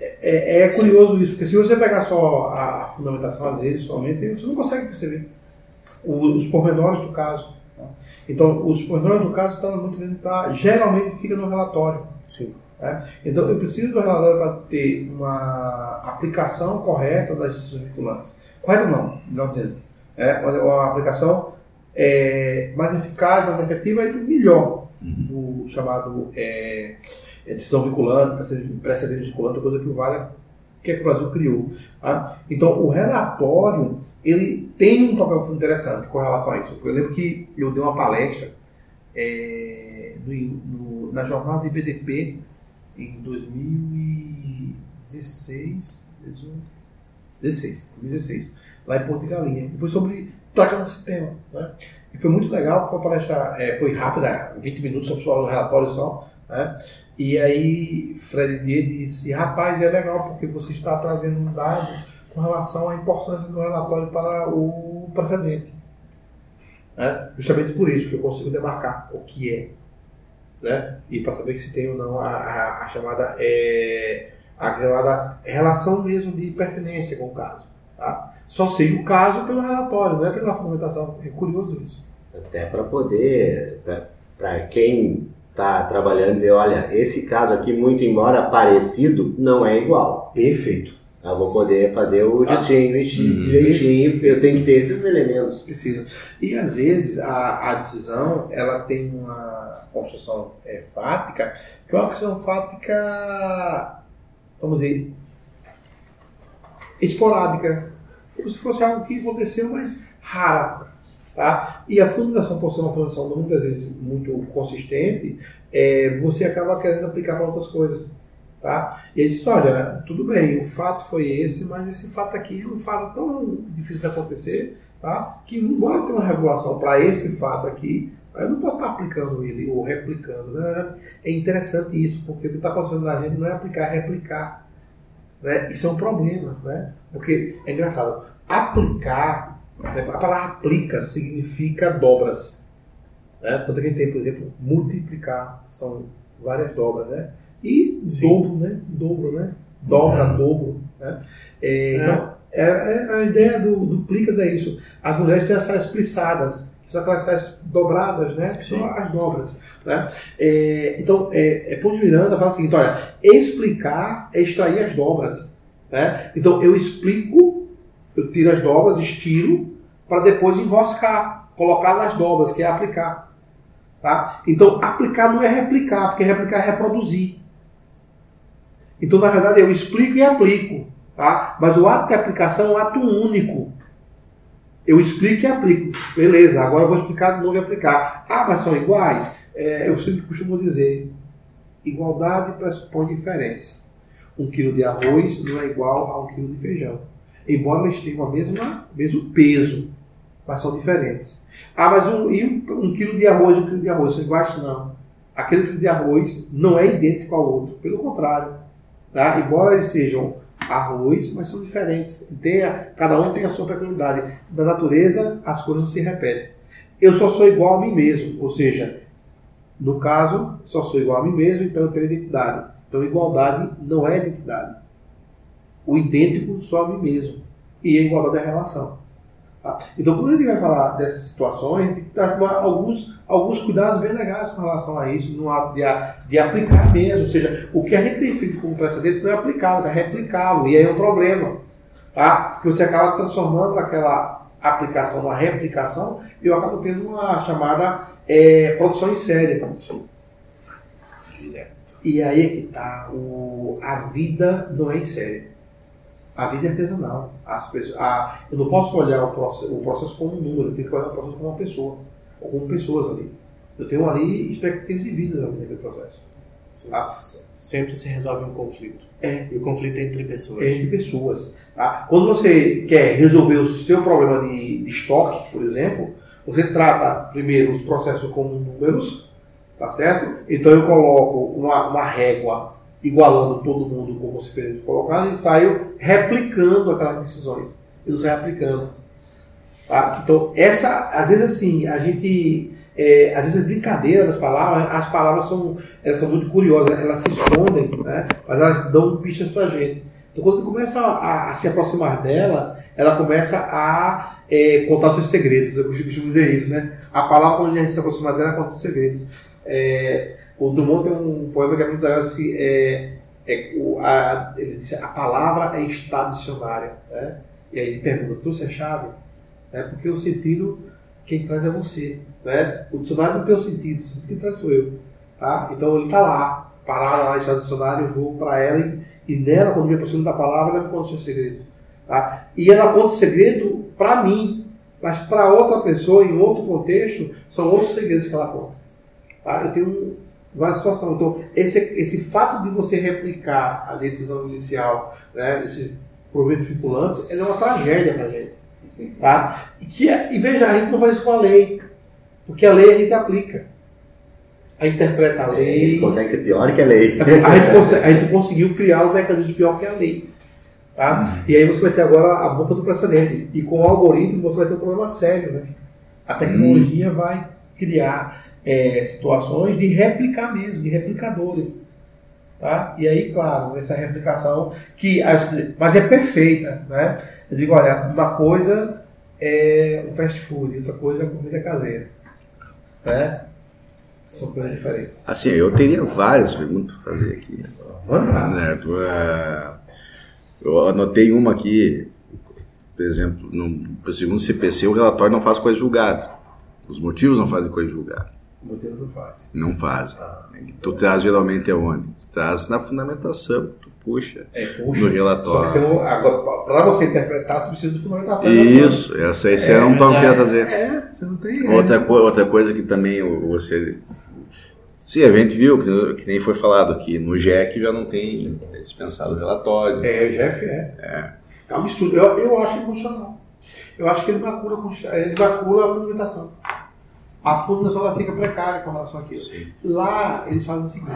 É, é- é curioso isso, porque se você pegar só a, fundamentação, às vezes, somente, você não consegue perceber o- os pormenores do caso. tá? Então, os pormenores do caso estão muito da- geralmente fica no relatório. Sim. né? Então, eu preciso do relatório para ter uma aplicação correta das decisões vinculantes. Correta não, melhor dizendo. É uma, aplicação é, mais eficaz, mais efetiva e melhor do chamado é, é, decisão vinculante, precedente- vinculante, coisa que o Vale que, é que o Brasil criou. tá? Então, o relatório ele tem um papel interessante com relação a isso. Eu lembro que eu dei uma palestra é, no- no- na jornada de BDP em 2016, 18, 16, 2016, lá em Porto de Galinha. E foi sobre tratando esse tema. Né? E foi muito legal, foi uma palestra, é, foi rápida, 20 minutos, só só o relatório só. Né? E aí Fred D disse, rapaz, é legal porque você está trazendo um dado com relação à importância do relatório para o precedente. Né? Justamente por isso, que eu consigo demarcar o que é né? E para saber se tem ou não a, a, a chamada é, a chamada relação mesmo de pertinência com o caso. Tá? Só sei o caso pelo relatório, não é pela fundamentação. É curioso isso. Até para poder, para quem está trabalhando, dizer, olha, esse caso aqui, muito embora parecido, não é igual. Perfeito. Eu vou poder fazer o Ah. distinguish Uhum. direitinho, eu tenho que ter esses elementos. Precisa. E às vezes a, a decisão ela tem uma construção é, fática, que é uma construção fática, vamos dizer, esporádica. Como se fosse algo que aconteceu, mas raro. Tá? E a fundamentação, por ser uma fundamentação muitas vezes muito consistente, é, você acaba querendo aplicar para outras coisas. Tá? E aí diz, olha, tudo bem, o fato foi esse, mas esse fato aqui é um fato tão difícil de acontecer, tá? que embora tenha uma regulação para esse fato aqui, eu não posso estar aplicando ele ou replicando. Né? É interessante isso, porque o que está acontecendo na gente não é aplicar, é replicar. Né? Isso é um problema, né? Porque é engraçado. Aplicar, né? a palavra aplica significa dobras. Né? Tanto que a gente tem, por exemplo, multiplicar, são várias dobras, né? E Sim. dobro, né? Dobro, né? Dobra, Uhum. dobro. Né? É, Então, é, é- a ideia do, do plicas é isso. As mulheres têm as saias são aquelas saias dobradas, né? Que Sim. são as dobras. Né? É, então, é, é Ponte Miranda fala o seguinte: olha, explicar é extrair as dobras. Né? Então, eu explico, eu tiro as dobras, estiro, para depois enroscar, colocar nas dobras, que é aplicar. Tá? Então, aplicar não é replicar, porque replicar é reproduzir. Então, na verdade, eu explico e aplico. Tá? Mas o ato de aplicação é um ato único. Eu explico e aplico. Beleza, agora eu vou explicar de novo e aplicar. Ah, mas são iguais? É, eu sempre costumo dizer: igualdade pressupõe diferença. Um quilo de arroz não é igual a um quilo de feijão. Embora eles tenham o mesmo peso, mas são diferentes. Ah, mas um, um quilo de arroz e um quilo de arroz são iguais? Não. Aquele quilo de arroz não é idêntico ao outro. Pelo contrário. Tá? Embora eles sejam arroz, mas são diferentes. A- cada um tem a sua peculiaridade. Da natureza, as coisas não se repetem. Eu só sou igual a mim mesmo, ou seja, no caso, só sou igual a mim mesmo, então eu tenho identidade. Então, igualdade não é identidade. O idêntico só a mim mesmo. E a igualdade é a relação. Tá? Então, quando gente vai falar dessas situações, tem que tomar alguns, alguns cuidados bem legais com relação a isso, no ato de, de aplicar mesmo. Ou seja, o que a gente tem feito como precedente não é aplicá-lo, é replicá-lo. E aí é um problema. Tá? Porque você acaba transformando aquela aplicação numa replicação e eu acabo tendo uma chamada é, produção em série. E aí é que tá. O, a vida não é em série. A vida é artesanal. As pessoas, a, eu não posso olhar o processo, o processo como um número, eu tenho que olhar o processo como uma pessoa. Ou como pessoas ali. Eu tenho ali expectativas de vida naquele processo. Ah. Sempre se resolve um conflito. É. E o conflito é entre pessoas. É entre pessoas. Tá? Quando você quer resolver o seu problema de, de estoque, por exemplo, você trata primeiro os processos como números, tá certo? Então eu coloco uma, uma régua igualando todo mundo como você fez colocar e saio replicando aquelas decisões. Não saio aplicando. Tá? Então, essa, às vezes assim, a gente. é, às vezes a brincadeira das palavras, as palavras são, elas são muito curiosas, elas se escondem, né? mas elas dão pistas pra gente. Então, quando começa a, a se aproximar dela, ela começa a é, contar seus segredos. Eu costumo dizer isso, né? A palavra, quando a gente se aproxima dela, ela conta os segredos. É, o Drummond tem um poema que é muito legal, assim, é, é, o, a, ele diz, a palavra é estado dicionário. Né? E aí ele pergunta, trouxe a chave? É, porque o sentido, quem traz é você. Né? O dicionário não tem o sentido, o sentido quem traz sou eu. Tá? Então ele está lá, parado lá, estado dicionário, eu vou para ela e, e nela, quando me aproximo da palavra, ela me conta os seus segredos. Tá? E ela conta o segredo para mim, mas para outra pessoa, em outro contexto, são outros segredos que ela conta. Tá? Eu tenho várias situações. Então, esse, esse fato de você replicar a decisão judicial, né, esses proventos vinculantes, é uma tragédia para a gente. Tá? E, que, é- e veja, a gente não faz isso com a lei, porque a lei a gente aplica. A gente interpreta a lei. Consegue ser pior que a lei. A gente, conse- a gente conseguiu criar um mecanismo pior que a lei. Tá? E aí você vai ter agora a boca do precedente. E com o algoritmo você vai ter um problema sério. Né? A tecnologia vai criar é, situações de replicar mesmo, de replicadores. Tá? E aí, claro, essa replicação que as- mas é perfeita, né? Eu digo, olha, uma coisa é um fast food, outra coisa é comida caseira, né? São coisas diferentes. Assim, eu teria várias perguntas para fazer aqui. Vamos lá. É, eu anotei uma aqui, por exemplo, no, segundo o CPC, o relatório não faz coisa julgada. Os motivos não fazem coisa julgada. Não faz. Não fazem. Tu traz geralmente aonde? Tu traz na fundamentação, tu puxa É, no puxa. Só que relatório. agora, para você interpretar, você precisa de fundamentação. Isso, essa, esse É, era um tom que eu ia trazer. É, você não tem. Outra, co- outra coisa que também o- você. Sim, a gente viu, que, que nem foi falado aqui, no JEC já não tem dispensado o relatório. É, o Jeff é. É um absurdo. Eu, eu acho inconstitucional. Eu acho que ele macula, ele macula a fundamentação. A fundamentação ela fica precária com relação àquilo. Sim. Lá eles fazem o seguinte: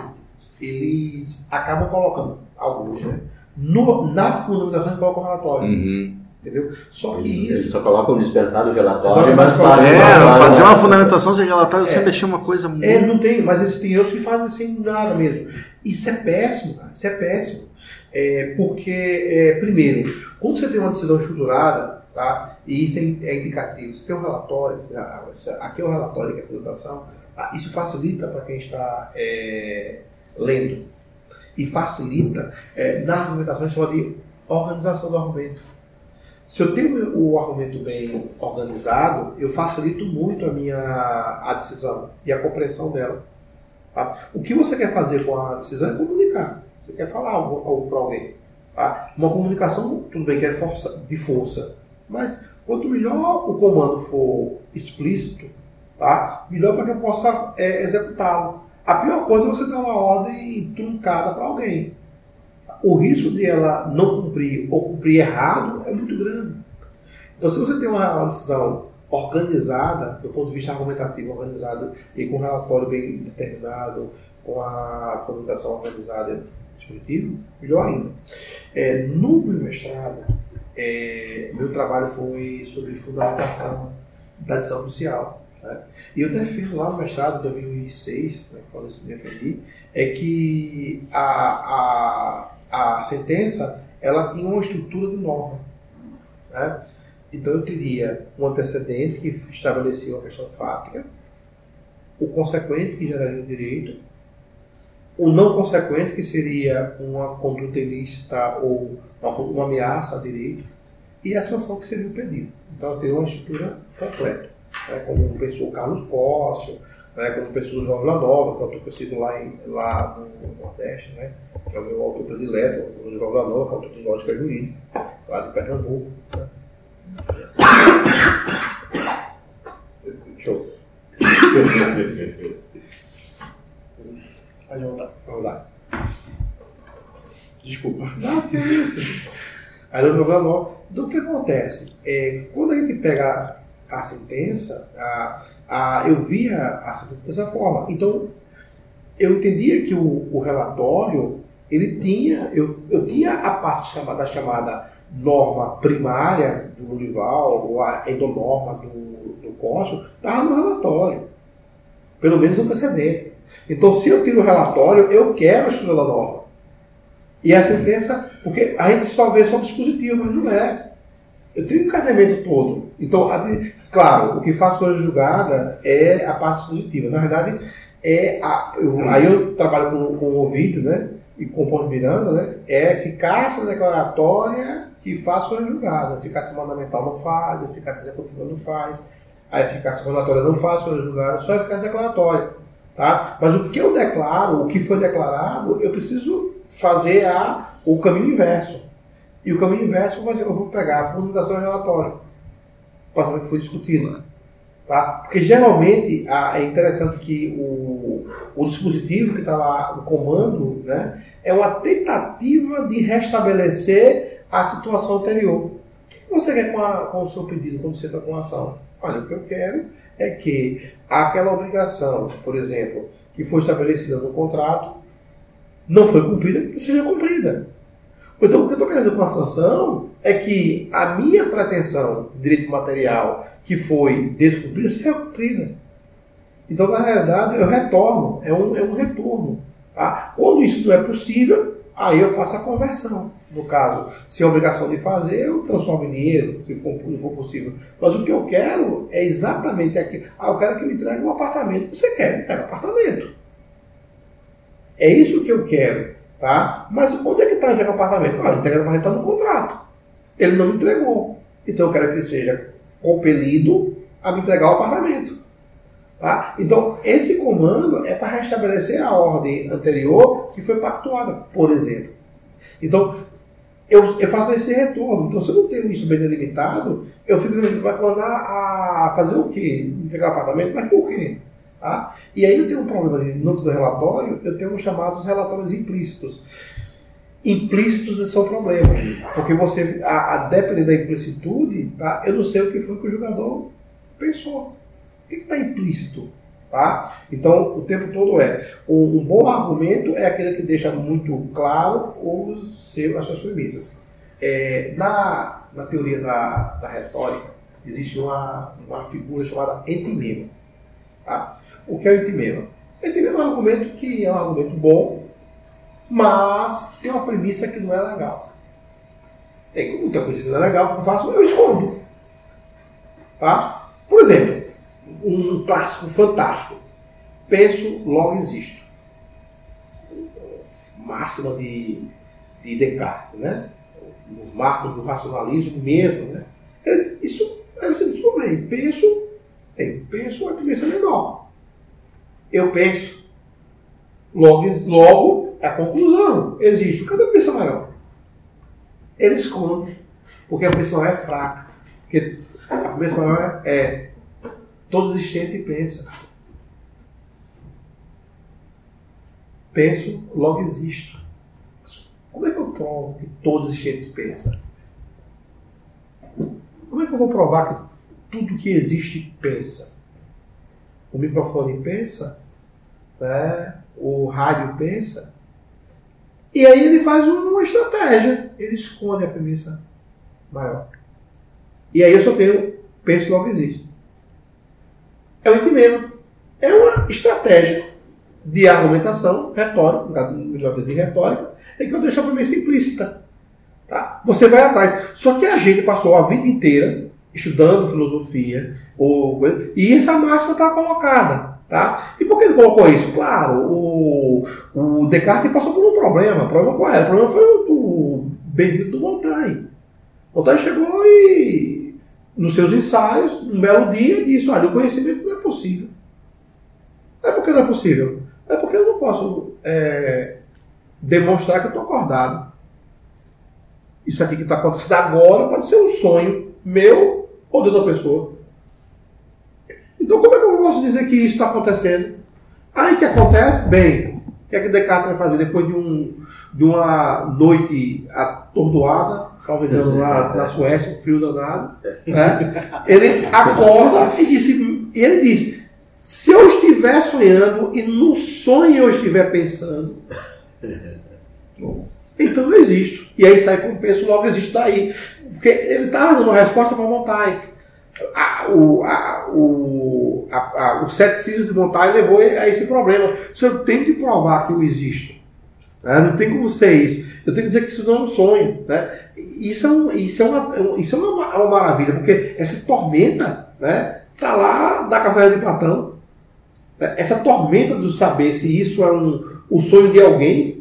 eles acabam colocando, alguns, né? No, na fundamentação a gente coloca o relatório. Uhum. Entendeu? Só que Eles isso. só colocam o dispensado o relatório, Agora, mas fazem É, relatório, fazer uma fundamentação sem relatório É. sempre achei uma coisa muito. É, não tem, mas eles tem outros que fazem sem nada mesmo. Isso é péssimo, cara. Isso é péssimo. É, porque, é, primeiro, quando você tem uma decisão estruturada, tá? E isso é, é indicativo, você tem um relatório, aqui é o relatório que é tá? isso facilita para quem está é, lendo. E facilita é, na argumentação, a gente chama de organização do argumento. Se eu tenho o argumento bem organizado, eu facilito muito a minha a decisão e a compreensão dela. tá? O que você quer fazer com a decisão é comunicar. Você quer falar algo, algo para alguém. tá? Uma comunicação, tudo bem que é força, de força, mas quanto melhor o comando for explícito, tá? melhor para que eu possa é, executá-lo. A pior coisa é você dar uma ordem truncada para alguém o risco de ela não cumprir ou cumprir errado é muito grande. Então, se você tem uma, decisão organizada, do ponto de vista argumentativo organizado e com um relatório bem determinado, com a fundamentação organizada melhor ainda. É, no meu mestrado, é, meu trabalho foi sobre fundamentação da decisão judicial. Né? E eu defendo lá no mestrado, em 2006, né, quando eu defendi, é que a, a, a sentença ela tinha uma estrutura de norma. Né? Então eu teria um antecedente que estabelecia uma questão fática, o consequente que geraria o direito, o não consequente que seria uma conduta ilícita ou uma, uma ameaça a direito, e a sanção que seria o pedido. Então eu teria uma estrutura completa, né? como pensou o Carlos Pócio, né? como pensou o João Villanova, que é autor conhecido lá, em, lá no Nordeste, né? que é o meu autor predileto, o João Villanova, que é autor de lógica jurídica, lá de Pernambuco. Né? Show. Pode voltar. Vamos lá. Desculpa. Não, é isso. Aí no programa, então o que acontece? É, quando a gente pega a sentença, a, a, eu via a sentença dessa forma. Então, eu entendia que o, o relatório, ele tinha, eu, eu tinha a parte chamada, chamada norma primária do Lurival, ou a endonorma do, do Costa, estava no relatório. Pelo menos antecedente. Então, se eu tiro o relatório, eu quero a estrutura da norma. E a sentença, porque a gente só vê só o dispositivo, mas não é. Eu tenho um encadeamento todo. Então, a, claro, o que faz coisa julgada é a parte dispositiva. Na verdade, é a, eu, aí eu trabalho com, com o ouvido, né? E com o ponto Miranda, né? É eficácia declaratória que faz coisa julgada. A eficácia mandamental não faz, a eficácia executiva não faz, a eficácia condenatória não faz coisa julgada, só a eficácia declaratória. Tá? Mas o que eu declaro, o que foi declarado, eu preciso fazer a, o caminho inverso. E o caminho inverso eu vou pegar a fundamentação e relatório, o que foi discutido. Tá? Porque geralmente a, é interessante que o, o dispositivo que está lá, o comando, né, é uma tentativa de restabelecer a situação anterior. O que você quer com, a, com o seu pedido quando você está com a ação? Olha, o que eu quero é que aquela obrigação, por exemplo, que foi estabelecida no contrato, não foi cumprida, que seja cumprida. Então, o que eu estou querendo com a sanção é que a minha pretensão de direito material que foi descumprida seja cumprida. Então, na realidade, eu retorno, é um, é um retorno. Tá? Quando isso não é possível, aí eu faço a conversão. No caso, se é obrigação de fazer, eu transformo em dinheiro, se for, for possível. Mas o que eu quero é exatamente aquilo. Ah, eu quero que me entregue um apartamento. Você quer, entrega um apartamento. É isso que eu quero. Tá? Mas onde é que está o apartamento? Ah, entrega o apartamento está no contrato. Ele não me entregou. Então eu quero que ele seja compelido a me entregar o apartamento. Tá? Então, esse comando é para restabelecer a ordem anterior que foi pactuada, por exemplo. Então, eu, eu faço esse retorno. Então, se eu não tenho isso bem delimitado, eu fico mandar a fazer o quê? Entregar apartamento? Mas por quê? Tá? E aí eu tenho um problema no do relatório, eu tenho os chamados relatórios implícitos. Implícitos são problemas, porque você, a, a depender da implicitude, tá? eu não sei o que foi que o jogador pensou. O que está implícito? Tá? Então, o tempo todo é. Um, um bom argumento é aquele que deixa muito claro os seus, as suas premissas. É, na, na teoria da, da retórica, existe uma, uma figura chamada entimema. Tá? O que é o entimema? O é um argumento que é um argumento bom, mas tem uma premissa que não é legal. Como tem uma premissa que não é legal, que eu faço? Eu escondo. Tá? Por exemplo, um clássico fantástico. Penso, logo existo. Máxima de, de Descartes, né? O marco do racionalismo mesmo, né? Isso, aí você diz, bem, penso, tem, penso, a é menor. Eu penso, logo, logo é a conclusão, existe. Cadê a premissa maior? Ele esconde, porque a maior é fraca. Porque a premissa maior é todo existente pensa. Penso, logo existo. Como é que eu provo que todo existente pensa? Como é que eu vou provar que tudo que existe pensa? O microfone pensa, né? o rádio pensa. E aí ele faz uma estratégia. Ele esconde a premissa maior. E aí eu só tenho penso logo existe. É o entendimento. É uma estratégia de argumentação retórica, no caso melhor de retórica, é que eu deixo a premissa implícita. Tá? Você vai atrás. Só que a gente passou a vida inteira estudando filosofia, ou, e essa máxima está colocada. Tá? E por que ele colocou isso? Claro, o, o Descartes passou por um problema. O problema qual era? O problema foi o, o bendito do Montaigne. Montaigne chegou e, nos seus ensaios, um belo dia, disse: Olha, o conhecimento não é possível. Não é porque não é possível. É porque eu não posso é, demonstrar que eu estou acordado. Isso aqui que está acontecendo agora pode ser um sonho meu ou de outra pessoa. Então, como é que eu posso dizer que isso está acontecendo? Aí que acontece? Bem, o que é que Descartes vai fazer depois de, um, de uma noite atordoada, salvo engano, lá na Suécia, frio danado? Né? Ele acorda e, disse, e ele diz: se eu estiver sonhando e no sonho eu estiver pensando, então eu existo. E aí sai com o penso, logo existe daí. Porque ele está dando uma resposta para Montaigne. A, o, a, o, a, a, o ceticismo de Montaigne levou a esse problema. Se eu tenho que provar que eu existo, né? não tem como ser isso. Eu tenho que dizer que isso não é um sonho. Né? Isso, é um, isso, é uma, isso é uma, uma maravilha, porque essa tormenta né, está lá na caverna de Platão. Essa tormenta do saber se isso é um, o sonho de alguém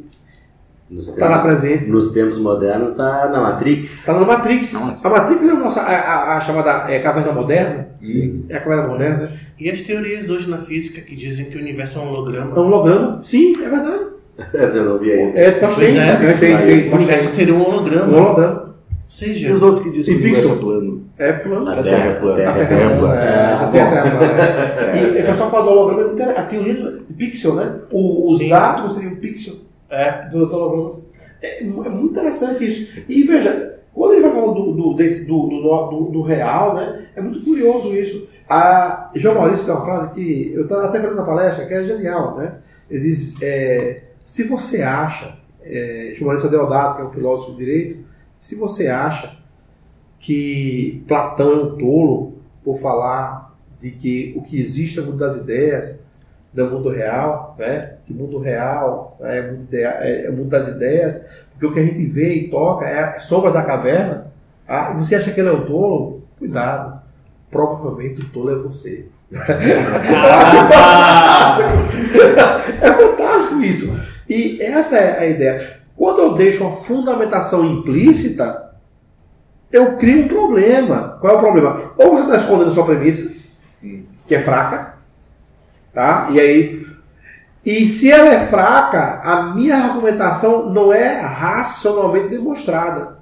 Está lá presente. Nos tempos modernos está na Matrix. Está na Matrix. A Matrix é a, nossa, a, a, a chamada é, caverna moderna. Hum. É a caverna moderna. E as teorias hoje na física que dizem que o universo é um holograma? É um holograma. Sim, é verdade. Essa eu não vi ainda. É, Pois tem, é, tem, tem, tem, O universo seria um holograma. um holograma. Seja, E os outros que dizem que E é Pixel? plano? É plano. A A Terra é plana. A A Terra Terra é plana. plana. É, a Terra é plana. E o pessoal fala do holograma, é muito interessante. a teoria do pixel, né? O, os Sim. átomos seriam pixel é. do holograma. É, mu- é muito interessante isso. E veja, quando ele vai falando do, do, desse- do, do, do- do real, né? É muito curioso isso. A João Maurício tem uma frase que eu estava até falando na palestra, que é genial, né? Ele diz: é, se você acha, é, Maurício Deodato, que é um filósofo de direito, se você acha que Platão é um tolo por falar de que o que existe é o mundo das ideias, do mundo real, né? que o mundo real né, é, o mundo é- é mundo das ideias, porque o que a gente vê e toca é a sombra da caverna, ah, você acha que ele é o tolo? Cuidado, provavelmente o tolo é você. é fantástico isso. E essa é a ideia. Quando eu deixo uma fundamentação implícita, eu crio um problema. Qual é o problema? Ou você está escondendo sua premissa, que é fraca, tá? E aí, e se ela é fraca, a minha argumentação não é racionalmente demonstrada.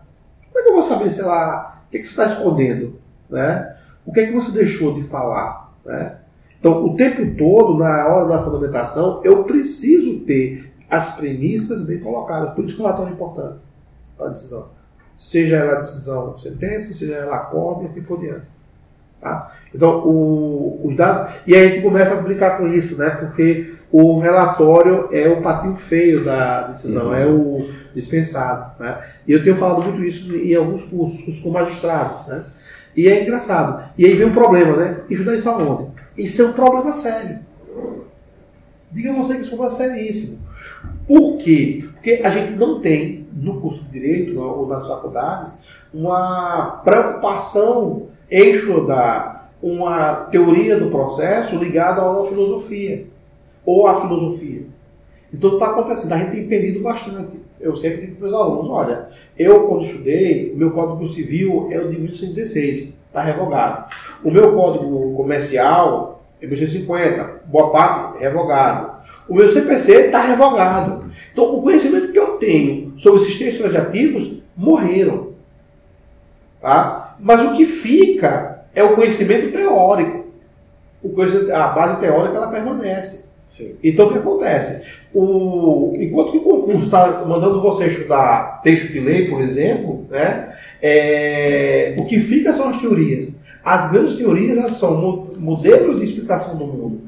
Como é que eu vou saber se ela, o que, que você está escondendo, né? O que é que você deixou de falar, né? Então, o tempo todo, na hora da fundamentação, eu preciso ter as premissas bem colocadas. Por isso que ela é tão importante a decisão. Seja ela decisão sentença, seja ela acordo e assim por diante. Tá? Então, o, os dados. E aí a gente começa a brincar com isso, né? Porque o relatório é o patinho feio da decisão, Uhum. é o dispensado. Né? E eu tenho falado muito isso em alguns cursos, cursos com magistrados. Né? E é engraçado. E aí vem um problema, né? Estudar isso aonde? Isso é um problema sério. Diga você que isso é um problema seríssimo. Por quê? Porque a gente não tem, no curso de Direito ou nas faculdades, uma preocupação estudar uma teoria do processo ligada a uma filosofia ou a filosofia. Então está acontecendo, a gente tem perdido bastante. Eu sempre digo para os alunos, olha, eu quando estudei, o meu Código Civil é o de 1816, está revogado. O meu Código Comercial é 1850, boa parte revogado. O meu CPC está revogado. Então o conhecimento que eu tenho sobre sistemas transativos morreram. Tá? Mas o que fica é o conhecimento teórico. O conhecimento, a base teórica ela permanece. Sim. Então o que acontece? O, enquanto que o concurso está mandando você estudar texto de lei, por exemplo, né, é, o que fica são as teorias. As grandes teorias elas são mo- modelos de explicação do mundo.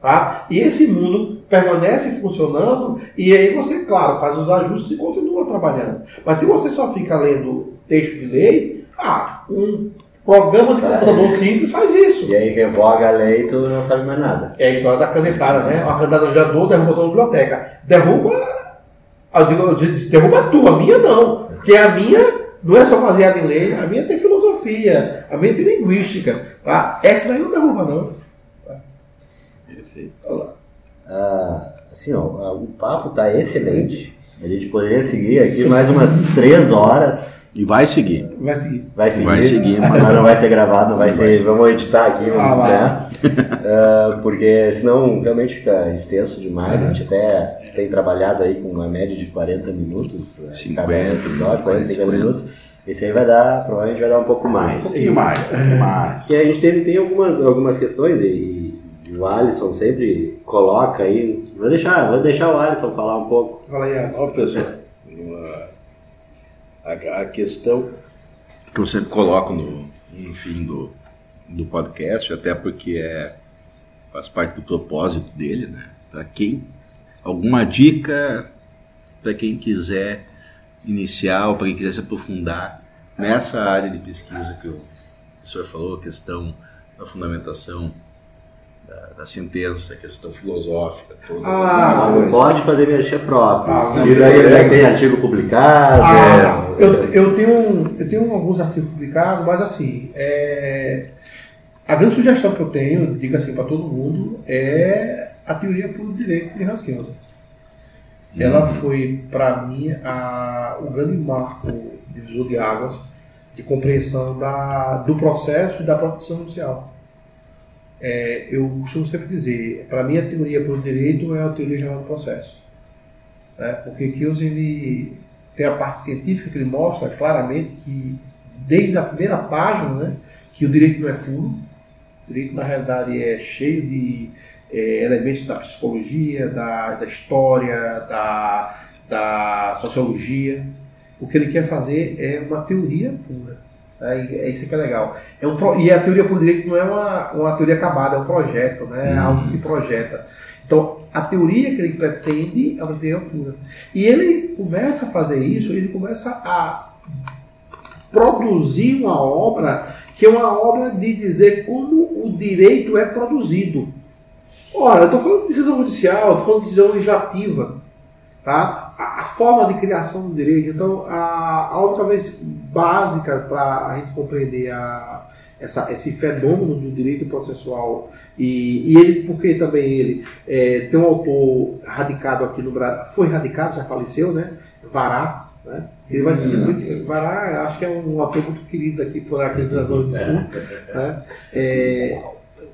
Tá? E esse mundo permanece funcionando e aí você, claro, faz os ajustes e continua trabalhando. Mas se você só fica lendo texto de lei, ah, um programa de computador é. simples faz isso. E aí revoga a lei e tu não sabe mais nada. É a história da canetada, né? A canetada já dou, derruba toda a biblioteca. Derruba. Eu digo, derruba a tua, a minha não. Porque a minha não é só baseada em lei, a minha tem filosofia, a minha tem linguística. Tá? Essa daí não derruba, não. Perfeito. Ah, assim, ó, ah, o papo tá excelente. A gente poderia seguir aqui mais umas três horas. E vai seguir. Vai seguir. Vai seguir, Vai seguir, mas não vai ser gravado, não vai ser. vai ser. Vamos editar aqui, Ah, vamos, né? Ah, porque senão realmente fica extenso demais. A gente até tem trabalhado aí com uma média de 40 minutos. eh, 50, cada episódio, 40, 50 50. minutos. Esse aí vai dar, provavelmente vai dar um pouco Um mais. pouquinho mais, um pouquinho mais. E a gente tem, tem algumas, algumas questões e, e o Alisson sempre coloca aí. Vou deixar, vou deixar o Alisson falar um pouco. Fala aí, Asa. Ó, pessoal, uma- a, a questão que eu sempre coloco no, no fim do, do podcast, até porque é, faz parte do propósito dele, né? Para quem, alguma dica para quem quiser iniciar ou para quem quiser se aprofundar nessa área de pesquisa que o, senhor falou, a questão da fundamentação da, da sentença, a questão filosófica toda. Ah, não pode fazer mexer próprio. Ah, e daí não. já tem artigo publicado. Ah, é, eu, eu, tenho, eu tenho alguns artigos publicados, mas assim, é, a grande sugestão que eu tenho, digo assim para todo mundo, é a teoria puro direito de Haskell. Ela foi, para mim, a, o grande marco divisor de águas de compreensão da, do processo e da proteção judicial. É, eu costumo sempre dizer, para mim a teoria pelo direito é a teoria geral do processo. Né? Porque Kills ele tem a parte científica que ele mostra claramente que, desde a primeira página, né, que o direito não é puro. O direito, na realidade, é cheio de é, elementos da psicologia, da, da história, da, da sociologia. O que ele quer fazer é uma teoria pura. E É isso que é legal. É um, pro- e a teoria por direito não é uma, uma teoria acabada, é um projeto, né? é algo que se projeta. Então, a teoria que ele pretende é uma teoria pura. E ele começa a fazer isso, ele começa a produzir uma obra que é uma obra de dizer como o direito é produzido. Ora, eu estou falando de decisão judicial, estou falando de decisão legislativa. Tá? A, a forma de criação do direito. Então, a, a obra talvez básica para a gente compreender a, essa, esse fenômeno do direito processual. E, e ele, porque também ele é, tem um autor radicado aqui no Brasil, foi radicado, já faleceu, né? Vará. Né? Ele vai dizer muito. Vará, acho que é um autor muito querido aqui por aqui Zona do Sul. Né? É,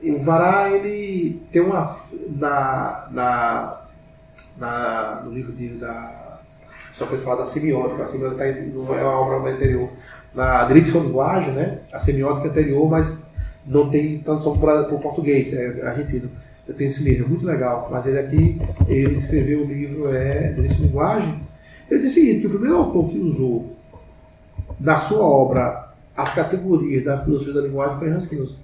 o Vará, ele tem uma. Na, na, na, no livro dele, da, só para falar da semiótica, a semiótica tá, não é uma obra anterior. Na Direito de Linguagem, né? a semiótica é anterior, mas não tem tradução para o português, é argentino. Eu tenho esse livro, é muito legal. Mas ele aqui, ele escreveu o livro é, Direito de Linguagem. Ele diz o seguinte, que o primeiro autor que usou na sua obra as categorias da filosofia da linguagem foi Hans.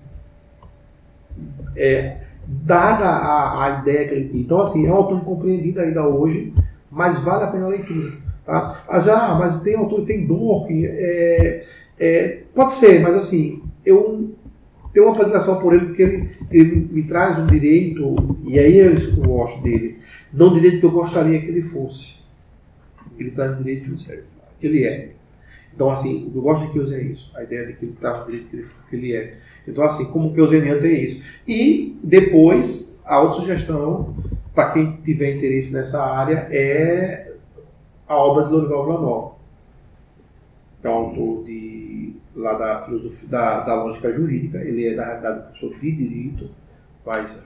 É, dada a, a ideia que ele tem. Então, assim, é um autor incompreendido ainda hoje, mas vale a pena a leitura. Tá? Mas, ah, mas tem autor tem dor, é, é, pode ser, mas assim, eu tenho uma predileção por ele porque ele, ele me, traz um direito, e aí é eu gosto dele, não um direito que eu gostaria que ele fosse. Ele traz um direito que ele é. Então, assim, eu gosto de que é isso, a ideia de que ele um direito que ele, que é. Então, assim, como que o Zeniano tem isso. E depois, a outra sugestão, para quem tiver interesse nessa área, é a obra de Lorival Villanova, que é um autor de, lá da, filosofia, da, da lógica jurídica. Ele é, na realidade, professor de direito, faz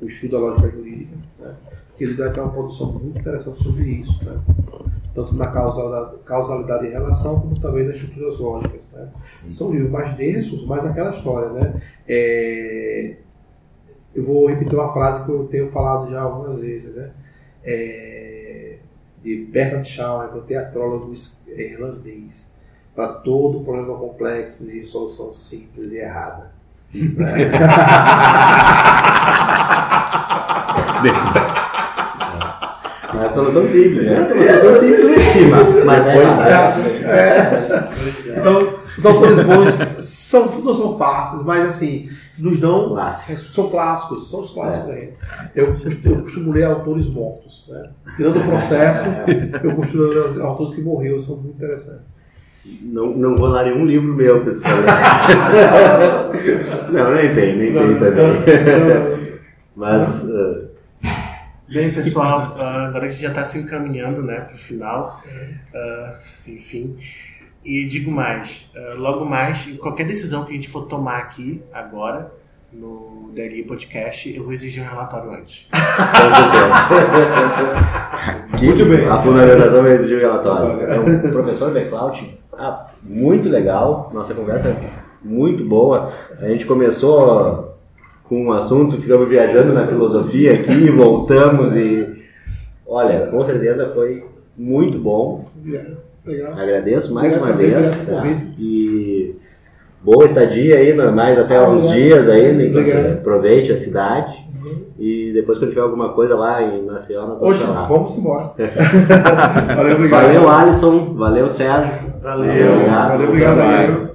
o estudo da lógica jurídica. Né? Que ele dá até uma produção muito interessante sobre isso. Né? Tanto na causalidade e relação, como também nas estruturas lógicas. Né? São livros mais densos, mas aquela história. Né? É... Eu vou repetir uma frase que eu tenho falado já algumas vezes. Né? É... De Bertrand Shaw, né? que é um teatrólogo irlandês. Para todo problema complexo e solução simples e errada. Né? Depois. É solução simples, né? Tem uma solução simplesíssima, mas depois é, é. Então, os autores bons são, não são fáceis, mas assim, nos dão. Clássicos. São clássicos, são os clássicos é. Eu, eu costumo ler autores mortos. Né? Tirando o processo, eu costumo ler autores que morreram, são muito interessantes. Não, não vou dar nenhum livro meu para Não, nem tem, nem tem também. Mas. Uh, Bem, pessoal, uh, agora a gente já está se encaminhando né, para o final. Uh, enfim. E digo mais, uh, logo mais, qualquer decisão que a gente for tomar aqui, agora, no DLI Podcast, eu vou exigir um relatório antes. muito bem. A fundamentação vai exigir um relatório. Então, o professor Beclaut, ah, muito legal, nossa conversa muito boa. A gente começou com um assunto, ficamos viajando na filosofia aqui, voltamos e olha, com certeza foi muito bom. Legal. Agradeço mais uma vez. Tá? E boa estadia aí, mais até ah, uns dias aí, aproveite a cidade. Uhum. E depois quando tiver alguma coisa lá em Maceió, nós vamos Oxe, vamos embora. valeu, obrigado. Valeu, Alisson. Valeu, Sérgio. Valeu. Valeu, obrigado. Valeu, obrigado.